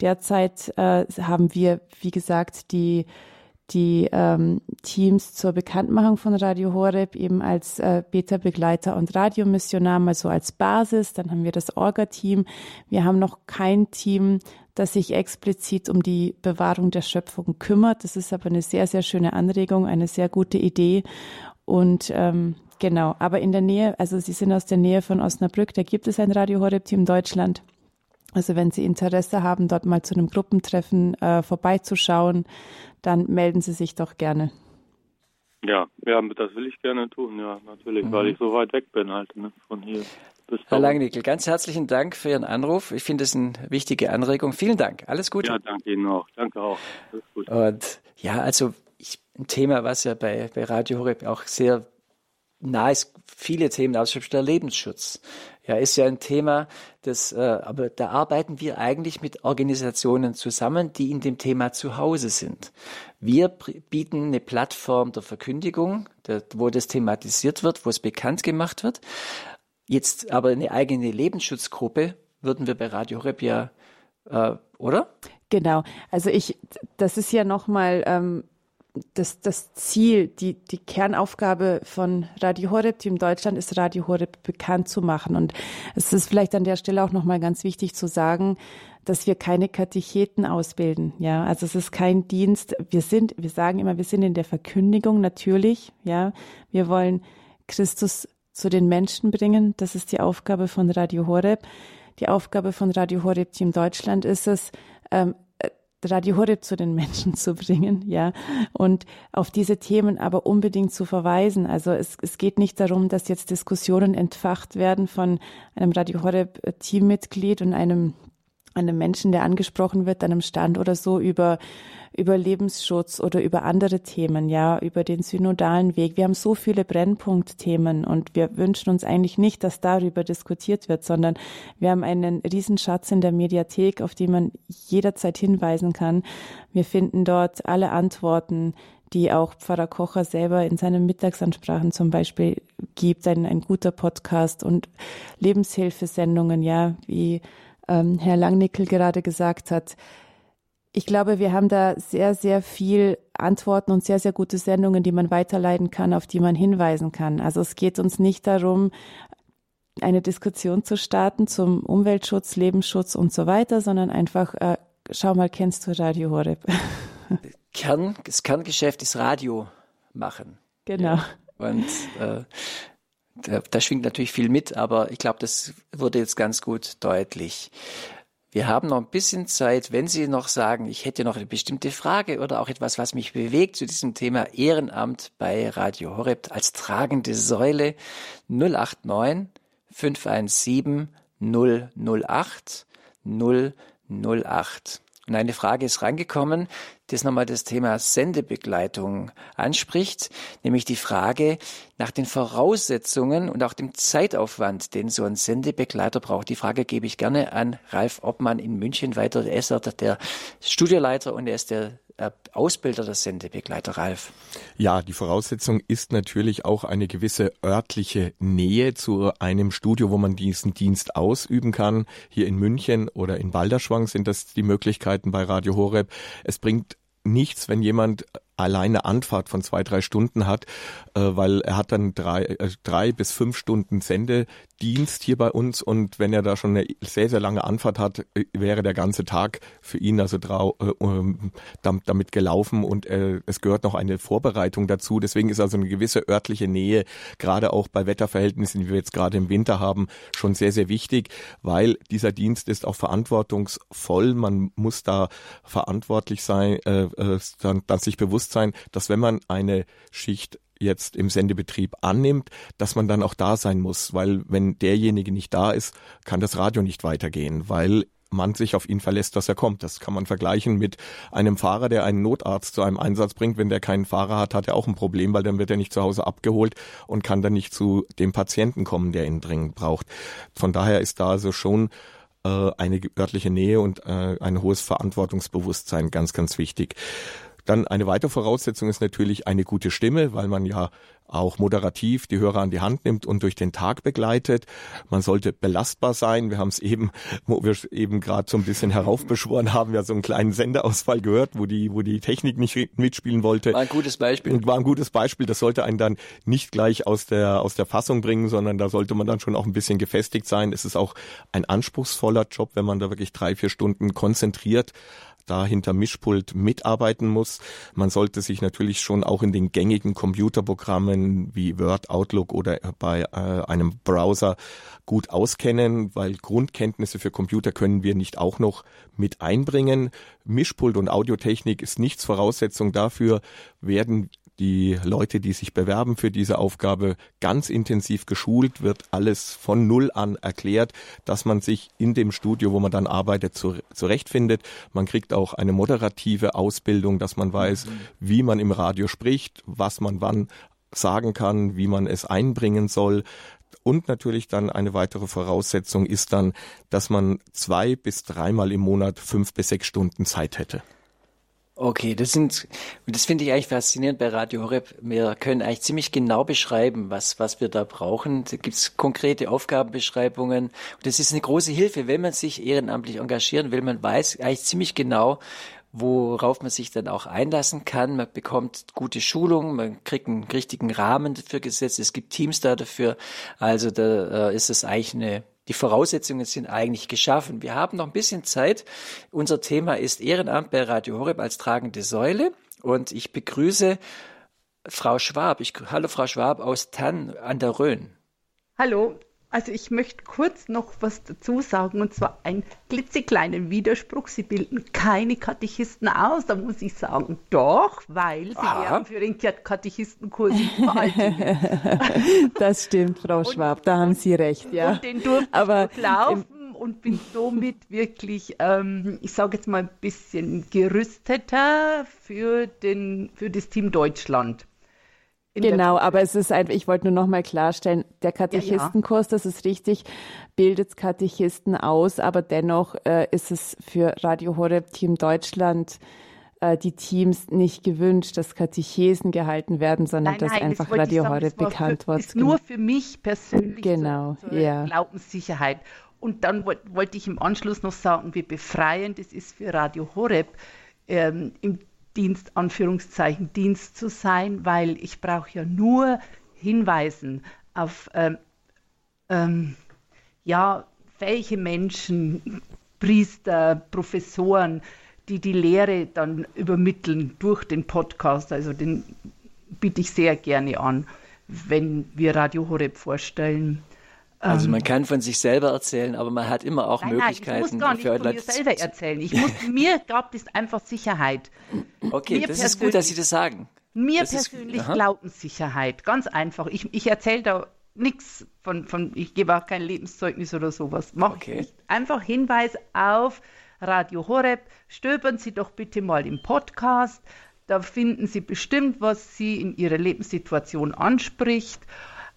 Derzeit äh, haben wir, wie gesagt, die die ähm, Teams zur Bekanntmachung von Radio Horeb eben als äh, Beta-Begleiter und Radiomissionar mal so als Basis. Dann haben wir das Orga-Team. Wir haben noch kein Team, das sich explizit um die Bewahrung der Schöpfung kümmert. Das ist aber eine sehr, sehr schöne Anregung, eine sehr gute Idee. Und ähm, genau, aber in der Nähe, also Sie sind aus der Nähe von Osnabrück, da gibt es ein Radio Horeb-Team Deutschland. Also wenn Sie Interesse haben, dort mal zu einem Gruppentreffen äh, vorbeizuschauen, dann melden Sie sich doch gerne. Ja, ja, das will ich gerne tun, ja, natürlich, mhm. weil ich so weit weg bin halt ne, von hier. Herr Langnickel, ganz herzlichen Dank für Ihren Anruf. Ich finde es eine wichtige Anregung. Vielen Dank. Alles Gute. Ja, danke Ihnen auch. Danke auch. Alles Gute. Und ja, also ich, ein Thema, was ja bei, bei Radio Horeb auch sehr nah ist, viele Themen, also der Lebensschutz. Ja, ist ja ein Thema, das, äh, aber da arbeiten wir eigentlich mit Organisationen zusammen, die in dem Thema zu Hause sind. Wir bieten eine Plattform der Verkündigung, der, wo das thematisiert wird, wo es bekannt gemacht wird. Jetzt aber eine eigene Lebensschutzgruppe würden wir bei Radio Horeb ja, äh, oder? Genau. Also ich, das ist ja nochmal ähm, das, das Ziel, die, die Kernaufgabe von Radio Horeb Team Deutschland ist, Radio Horeb bekannt zu machen. Und es ist vielleicht an der Stelle auch nochmal ganz wichtig zu sagen, dass wir keine Katecheten ausbilden. Ja, also es ist kein Dienst. Wir sind, wir sagen immer, wir sind in der Verkündigung natürlich. Ja, wir wollen Christus zu den Menschen bringen. Das ist die Aufgabe von Radio Horeb. Die Aufgabe von Radio Horeb Team Deutschland ist es, ähm, Radio Horeb zu den Menschen zu bringen, ja, und auf diese Themen aber unbedingt zu verweisen. Also es, es geht nicht darum, dass jetzt Diskussionen entfacht werden von einem Radio Horeb Teammitglied und einem einem Menschen, der angesprochen wird, einem Stand oder so über über Lebensschutz oder über andere Themen, ja, über den synodalen Weg. Wir haben so viele Brennpunktthemen und wir wünschen uns eigentlich nicht, dass darüber diskutiert wird, sondern wir haben einen Riesenschatz in der Mediathek, auf den man jederzeit hinweisen kann. Wir finden dort alle Antworten, die auch Pfarrer Kocher selber in seinen Mittagsansprachen zum Beispiel gibt, ein, ein guter Podcast und Lebenshilfesendungen, ja, wie ähm, Herr Langnickel gerade gesagt hat. Ich glaube, wir haben da sehr, sehr viel Antworten und sehr, sehr gute Sendungen, die man weiterleiten kann, auf die man hinweisen kann. Also es geht uns nicht darum, eine Diskussion zu starten zum Umweltschutz, Lebensschutz und so weiter, sondern einfach, äh, schau mal, kennst du Radio Horeb? Kern, das Kerngeschäft ist Radio machen. Genau. Ja. Und äh, da, da schwingt natürlich viel mit, aber ich glaube, das wurde jetzt ganz gut deutlich. Wir haben noch ein bisschen Zeit, wenn Sie noch sagen, ich hätte noch eine bestimmte Frage oder auch etwas, was mich bewegt zu diesem Thema Ehrenamt bei Radio Horeb als tragende Säule 089 517 008 008. Und eine Frage ist reingekommen, das nochmal das Thema Sendebegleitung anspricht, nämlich die Frage nach den Voraussetzungen und auch dem Zeitaufwand, den so ein Sendebegleiter braucht. Die Frage gebe ich gerne an Ralf Obmann in München weiter. Er ist der Studioleiter und er ist der Ausbilder der Sendebegleiter, Ralf. Ja, die Voraussetzung ist natürlich auch eine gewisse örtliche Nähe zu einem Studio, wo man diesen Dienst ausüben kann. Hier in München oder in Balderschwang sind das die Möglichkeiten bei Radio Horeb. Es bringt nichts, wenn jemand alleine Anfahrt von zwei, drei Stunden hat, äh, weil er hat dann drei, äh, drei bis fünf Stunden Sendedienst hier bei uns und wenn er da schon eine sehr, sehr lange Anfahrt hat, äh, wäre der ganze Tag für ihn also drau, äh, damit gelaufen und äh, es gehört noch eine Vorbereitung dazu. Deswegen ist also eine gewisse örtliche Nähe, gerade auch bei Wetterverhältnissen, die wir jetzt gerade im Winter haben, schon sehr, sehr wichtig, weil dieser Dienst ist auch verantwortungsvoll. Man muss da verantwortlich sein, äh dann, dann sich bewusst Bewusstsein, dass wenn man eine Schicht jetzt im Sendebetrieb annimmt, dass man dann auch da sein muss, weil wenn derjenige nicht da ist, kann das Radio nicht weitergehen, weil man sich auf ihn verlässt, dass er kommt. Das kann man vergleichen mit einem Fahrer, der einen Notarzt zu einem Einsatz bringt. Wenn der keinen Fahrer hat, hat er auch ein Problem, weil dann wird er nicht zu Hause abgeholt und kann dann nicht zu dem Patienten kommen, der ihn dringend braucht. Von daher ist da also schon äh, eine örtliche Nähe und äh, ein hohes Verantwortungsbewusstsein ganz, ganz wichtig. Dann eine weitere Voraussetzung ist natürlich eine gute Stimme, weil man ja auch moderativ die Hörer an die Hand nimmt und durch den Tag begleitet. Man sollte belastbar sein. Wir haben es eben, wo wir eben gerade so ein bisschen heraufbeschworen haben, ja so einen kleinen Sendeausfall gehört, wo die, wo die Technik nicht mitspielen wollte. War ein gutes Beispiel. War ein gutes Beispiel. Das sollte einen dann nicht gleich aus der, aus der Fassung bringen, sondern da sollte man dann schon auch ein bisschen gefestigt sein. Es ist auch ein anspruchsvoller Job, wenn man da wirklich drei, vier Stunden konzentriert da hinter Mischpult mitarbeiten muss. Man sollte sich natürlich schon auch in den gängigen Computerprogrammen wie Word, Outlook oder bei äh, einem Browser gut auskennen, weil Grundkenntnisse für Computer können wir nicht auch noch mit einbringen. Mischpult und Audiotechnik ist nichts Voraussetzung dafür, werden die Leute, die sich bewerben für diese Aufgabe, ganz intensiv geschult, wird alles von Null an erklärt, dass man sich in dem Studio, wo man dann arbeitet, zurechtfindet. Man kriegt auch eine moderative Ausbildung, dass man weiß, mhm. wie man im Radio spricht, was man wann sagen kann, wie man es einbringen soll. Und natürlich dann eine weitere Voraussetzung ist dann, dass man zwei bis dreimal im Monat fünf bis sechs Stunden Zeit hätte. Okay, das sind, das finde ich eigentlich faszinierend bei Radio Horeb. Wir können eigentlich ziemlich genau beschreiben, was, was wir da brauchen. Da gibt es konkrete Aufgabenbeschreibungen. Und das ist eine große Hilfe, wenn man sich ehrenamtlich engagieren will. Man weiß eigentlich ziemlich genau, worauf man sich dann auch einlassen kann. Man bekommt gute Schulung, man kriegt einen richtigen Rahmen dafür gesetzt. Es gibt Teams da dafür. Also da äh, ist es eigentlich eine die Voraussetzungen sind eigentlich geschaffen. Wir haben noch ein bisschen Zeit. Unser Thema ist Ehrenamt bei Radio Horeb als tragende Säule. Und ich begrüße Frau Schwab. Ich, hallo Frau Schwab aus Tann an der Rhön. Hallo, also ich möchte kurz noch was dazu sagen, und zwar einen klitzekleinen Widerspruch. Sie bilden keine Katechisten aus, da muss ich sagen, doch, weil sie Aha. werden für den Katechistenkurs Das stimmt, Frau Schwab, und, da haben Sie recht, ja. Und den durfte Aber ich laufen und bin somit wirklich, ähm, ich sage jetzt mal ein bisschen gerüsteter für, den, für das Team Deutschland. Genau, aber es ist einfach, ich wollte nur noch mal klarstellen, der Katechistenkurs, ja, ja. das ist richtig, bildet Katechisten aus, aber dennoch äh, ist es für Radio Horeb Team Deutschland äh, die Teams nicht gewünscht, dass Katechesen gehalten werden, sondern nein, nein, dass einfach das Radio Horeb bekannt wird. ist nur für mich persönlich genau, so, ja. Glaubenssicherheit. Und dann wollte wollt ich im Anschluss noch sagen, wie befreiend es ist für Radio Horeb, ähm, im Dienst, Anführungszeichen, Dienst zu sein, weil ich brauche ja nur hinweisen auf, ähm, ähm, ja, welche Menschen, Priester, Professoren, die die Lehre dann übermitteln durch den Podcast. Also den biete ich sehr gerne an, wenn wir Radio Horeb vorstellen. Also man ähm, kann von sich selber erzählen, aber man hat immer auch nein, Möglichkeiten. Nein, ich muss gar nicht von mir selber erzählen. Ich muss, mir gab es einfach Sicherheit. Okay, mir das ist gut, dass Sie das sagen. Mir das persönlich ist, Glaubenssicherheit, ganz einfach. Ich, ich erzähle da nichts von, von, ich gebe auch kein Lebenszeugnis oder sowas. Mach okay. Einfach Hinweis auf Radio Horeb. Stöbern Sie doch bitte mal im Podcast. Da finden Sie bestimmt, was Sie in Ihrer Lebenssituation anspricht.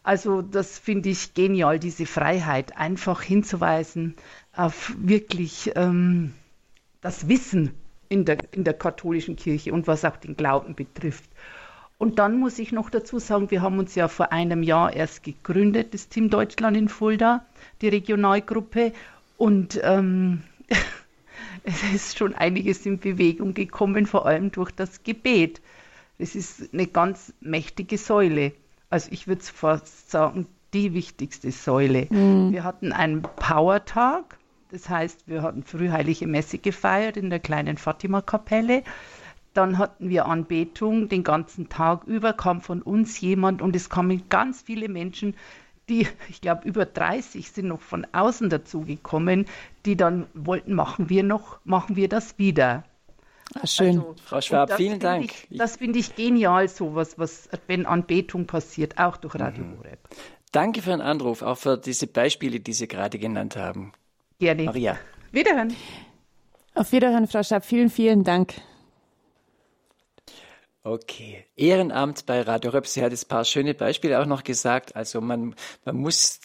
Also das finde ich genial, diese Freiheit, einfach hinzuweisen auf wirklich ähm, das Wissen in der, in der katholischen Kirche und was auch den Glauben betrifft. Und dann muss ich noch dazu sagen, wir haben uns ja vor einem Jahr erst gegründet, das Team Deutschland in Fulda, die Regionalgruppe. Und ähm, es ist schon einiges in Bewegung gekommen, vor allem durch das Gebet. Es ist eine ganz mächtige Säule also ich würde fast sagen, die wichtigste Säule. Mhm. Wir hatten einen Power-Tag, das heißt, wir hatten frühheilige Messe gefeiert in der kleinen Fatima-Kapelle. Dann hatten wir Anbetung den ganzen Tag über, kam von uns jemand und es kamen ganz viele Menschen, die, ich glaube, über 30 sind noch von außen dazugekommen, die dann wollten, machen wir noch, machen wir das wieder. Ah, schön. Also, Frau Schwab, vielen Dank. Ich, das finde ich genial, sowas, was, wenn Anbetung passiert, auch durch Radio mhm. Danke für den Anruf, auch für diese Beispiele, die Sie gerade genannt haben. Gerne. Maria. Wiederhören. Auf Wiederhören, Frau Schapp. Vielen, vielen Dank. Okay. Ehrenamt bei Radio Röp. Sie hat jetzt ein paar schöne Beispiele auch noch gesagt. Also man, man muss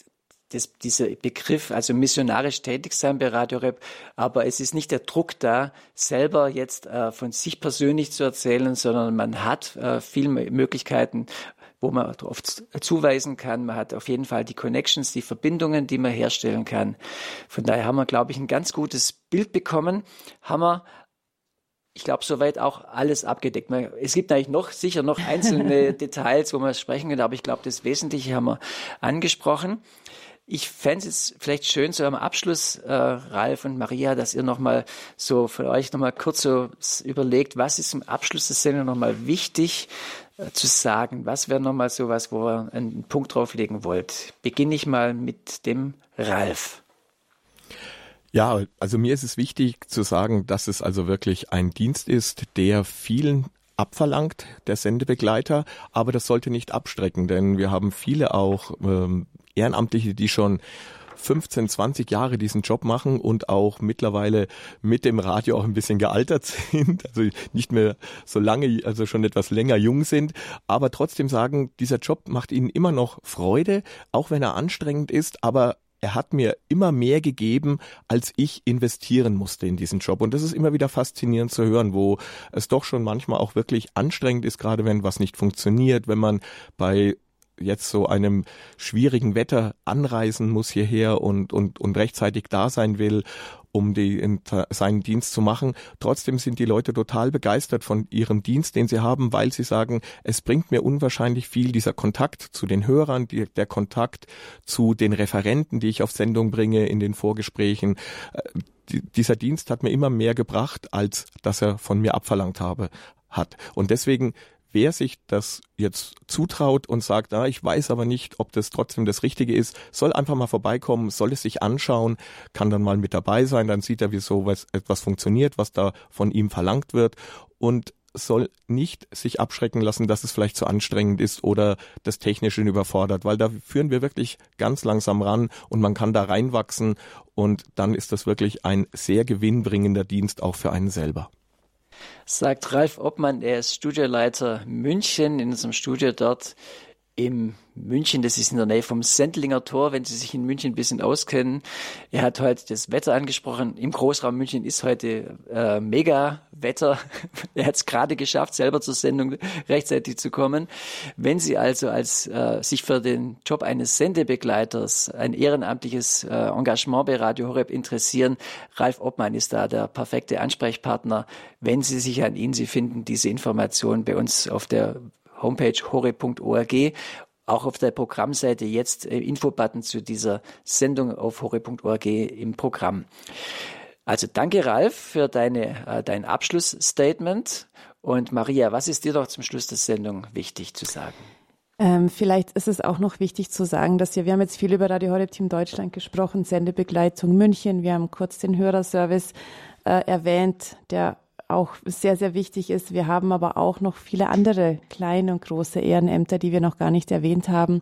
das, dieser Begriff, also missionarisch tätig sein bei Radio Rep, aber es ist nicht der Druck da, selber jetzt äh, von sich persönlich zu erzählen, sondern man hat äh, viele Möglichkeiten, wo man oft zuweisen kann. Man hat auf jeden Fall die Connections, die Verbindungen, die man herstellen kann. Von daher haben wir, glaube ich, ein ganz gutes Bild bekommen. Haben wir ich glaube, soweit auch alles abgedeckt. Es gibt eigentlich noch sicher noch einzelne Details, wo man sprechen könnte, aber ich glaube, das Wesentliche haben wir angesprochen. Ich fände es vielleicht schön, so am Abschluss, äh, Ralf und Maria, dass ihr nochmal so von euch nochmal kurz so überlegt, was ist im Abschluss der Sendung nochmal wichtig äh, zu sagen? Was wäre nochmal so was, wo ihr einen Punkt drauflegen wollt? Beginne ich mal mit dem Ralf. Ja, also mir ist es wichtig zu sagen, dass es also wirklich ein Dienst ist, der vielen abverlangt, der Sendebegleiter, aber das sollte nicht abstrecken, denn wir haben viele auch ähm, Ehrenamtliche, die schon 15, 20 Jahre diesen Job machen und auch mittlerweile mit dem Radio auch ein bisschen gealtert sind, also nicht mehr so lange, also schon etwas länger jung sind, aber trotzdem sagen, dieser Job macht ihnen immer noch Freude, auch wenn er anstrengend ist, aber er hat mir immer mehr gegeben, als ich investieren musste in diesen Job. Und das ist immer wieder faszinierend zu hören, wo es doch schon manchmal auch wirklich anstrengend ist, gerade wenn was nicht funktioniert, wenn man bei jetzt so einem schwierigen Wetter anreisen muss hierher und, und, und rechtzeitig da sein will, um die, in, seinen Dienst zu machen. Trotzdem sind die Leute total begeistert von ihrem Dienst, den sie haben, weil sie sagen, es bringt mir unwahrscheinlich viel, dieser Kontakt zu den Hörern, die, der Kontakt zu den Referenten, die ich auf Sendung bringe in den Vorgesprächen. Äh, die, dieser Dienst hat mir immer mehr gebracht, als dass er von mir abverlangt habe, hat. Und deswegen wer sich das jetzt zutraut und sagt, ah, ich weiß aber nicht, ob das trotzdem das Richtige ist, soll einfach mal vorbeikommen, soll es sich anschauen, kann dann mal mit dabei sein, dann sieht er, wie so was, etwas funktioniert, was da von ihm verlangt wird und soll nicht sich abschrecken lassen, dass es vielleicht zu anstrengend ist oder das Technische überfordert, weil da führen wir wirklich ganz langsam ran und man kann da reinwachsen und dann ist das wirklich ein sehr gewinnbringender Dienst auch für einen selber sagt Ralf Obmann, er ist Studioleiter München in unserem Studio dort im München, das ist in der Nähe vom Sendlinger Tor, wenn Sie sich in München ein bisschen auskennen. Er hat heute das Wetter angesprochen. Im Großraum München ist heute äh, mega Wetter. er hat es gerade geschafft, selber zur Sendung rechtzeitig zu kommen. Wenn Sie also als äh, sich für den Job eines Sendebegleiters, ein ehrenamtliches äh, Engagement bei Radio Horeb interessieren, Ralf Obmann ist da der perfekte Ansprechpartner. Wenn Sie sich an ihn, Sie finden diese Informationen bei uns auf der Homepage hore.org auch auf der Programmseite jetzt äh, Infobutton zu dieser Sendung auf hore.org im Programm. Also danke Ralf für deine, äh, dein Abschlussstatement. Und Maria, was ist dir doch zum Schluss der Sendung wichtig zu sagen? Ähm, vielleicht ist es auch noch wichtig zu sagen, dass wir, wir haben jetzt viel über Radio Horeb Team Deutschland gesprochen, Sendebegleitung München. Wir haben kurz den Hörerservice äh, erwähnt, der auch sehr, sehr wichtig ist. Wir haben aber auch noch viele andere kleine und große Ehrenämter, die wir noch gar nicht erwähnt haben.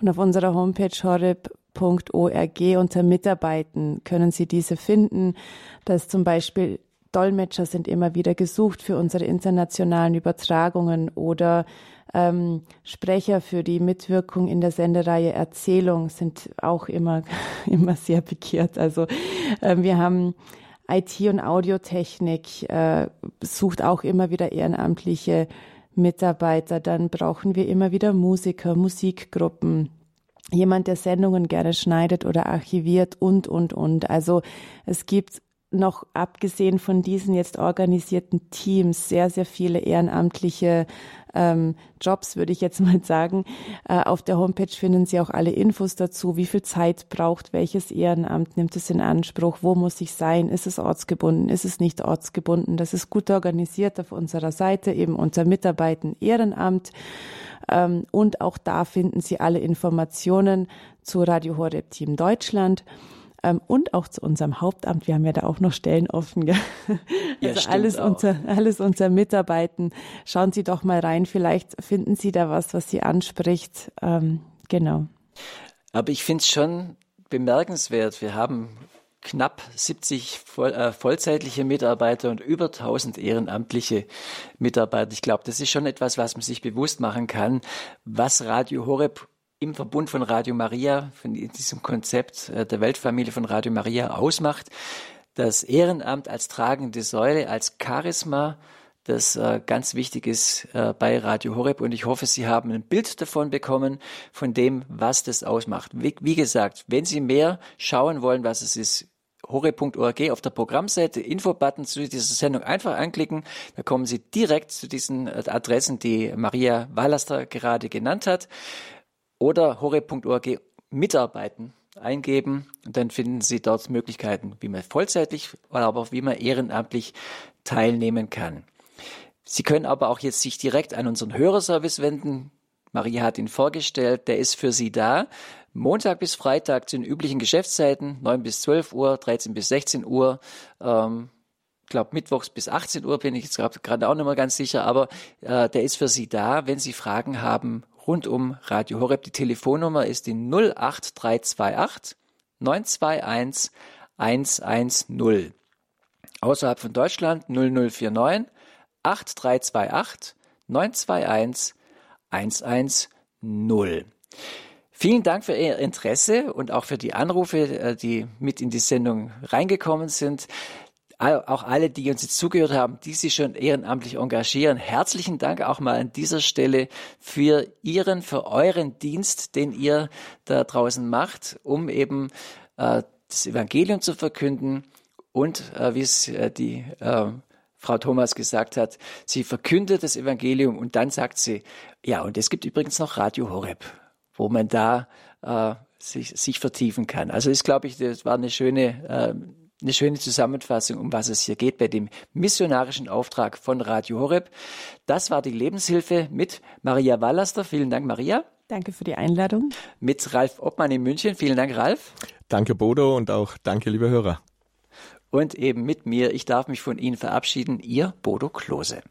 Und auf unserer Homepage horeb.org unter Mitarbeiten können Sie diese finden. dass zum Beispiel Dolmetscher sind immer wieder gesucht für unsere internationalen Übertragungen oder ähm, Sprecher für die Mitwirkung in der Sendereihe Erzählung sind auch immer, immer sehr begehrt. Also äh, wir haben IT und Audiotechnik äh, sucht auch immer wieder ehrenamtliche Mitarbeiter. Dann brauchen wir immer wieder Musiker, Musikgruppen, jemand, der Sendungen gerne schneidet oder archiviert und, und, und. Also es gibt noch abgesehen von diesen jetzt organisierten Teams sehr, sehr viele ehrenamtliche ähm, Jobs, würde ich jetzt mal sagen. Äh, auf der Homepage finden Sie auch alle Infos dazu, wie viel Zeit braucht welches Ehrenamt, nimmt es in Anspruch, wo muss ich sein, ist es ortsgebunden, ist es nicht ortsgebunden. Das ist gut organisiert auf unserer Seite, eben unter Mitarbeiten Ehrenamt. Ähm, und auch da finden Sie alle Informationen zu Radio Horeb Team Deutschland ähm, und auch zu unserem Hauptamt. Wir haben ja da auch noch Stellen offen. Gell? Also ja, alles auch. unter alles unter Mitarbeiten. Schauen Sie doch mal rein. Vielleicht finden Sie da was, was Sie anspricht. Ähm, genau. Aber ich finde es schon bemerkenswert. Wir haben knapp 70 voll, äh, vollzeitliche Mitarbeiter und über 1000 ehrenamtliche Mitarbeiter. Ich glaube, das ist schon etwas, was man sich bewusst machen kann, was Radio Horeb im Verbund von Radio Maria, von diesem Konzept äh, der Weltfamilie von Radio Maria ausmacht. Das Ehrenamt als tragende Säule, als Charisma, das äh, ganz wichtig ist äh, bei Radio Horeb. Und ich hoffe, Sie haben ein Bild davon bekommen, von dem, was das ausmacht. Wie, gesagt, wenn Sie mehr schauen wollen, was es ist, horeb.org auf der Programmseite Infobutton zu dieser Sendung einfach anklicken. Da kommen Sie direkt zu diesen Adressen, die Maria Wallaster gerade genannt hat. Oder horeb.org mitarbeiten eingeben und dann finden Sie dort Möglichkeiten, wie man vollzeitlich, aber auch wie man ehrenamtlich teilnehmen kann. Sie können aber auch jetzt sich direkt an unseren Hörerservice wenden. Maria hat ihn vorgestellt, der ist für Sie da. Montag bis Freitag zu den üblichen Geschäftszeiten, 9 bis 12 Uhr, 13 bis 16 Uhr. Ähm, ich glaube, mittwochs bis 18 Uhr bin ich jetzt gerade auch nicht mehr ganz sicher, aber äh, der ist für Sie da. Wenn Sie Fragen haben rund um Radio Horeb, die Telefonnummer ist die 08328 921 110. Außerhalb von Deutschland 0049 8328 921 110. Vielen Dank für Ihr Interesse und auch für die Anrufe, äh, die mit in die Sendung reingekommen sind. Auch alle, die uns jetzt zugehört haben, die sich schon ehrenamtlich engagieren. Herzlichen Dank auch mal an dieser Stelle für Ihren, für euren Dienst, den ihr da draußen macht, um eben äh, das Evangelium zu verkünden und äh, wie es äh, die äh, Frau Thomas gesagt hat, sie verkündet das Evangelium und dann sagt sie, ja, und es gibt übrigens noch Radio Horeb, wo man da äh, sich, sich vertiefen kann. Also das glaube ich, das war eine schöne, äh, eine schöne Zusammenfassung, um was es hier geht bei dem missionarischen Auftrag von Radio Horeb. Das war die Lebenshilfe mit Maria Wallaster. Vielen Dank, Maria. Danke für die Einladung. Mit Ralf Obmann in München. Vielen Dank, Ralf. Danke, Bodo, und auch danke, liebe Hörer und eben mit mir. Ich darf mich von Ihnen verabschieden, Ihr Bodo Klose.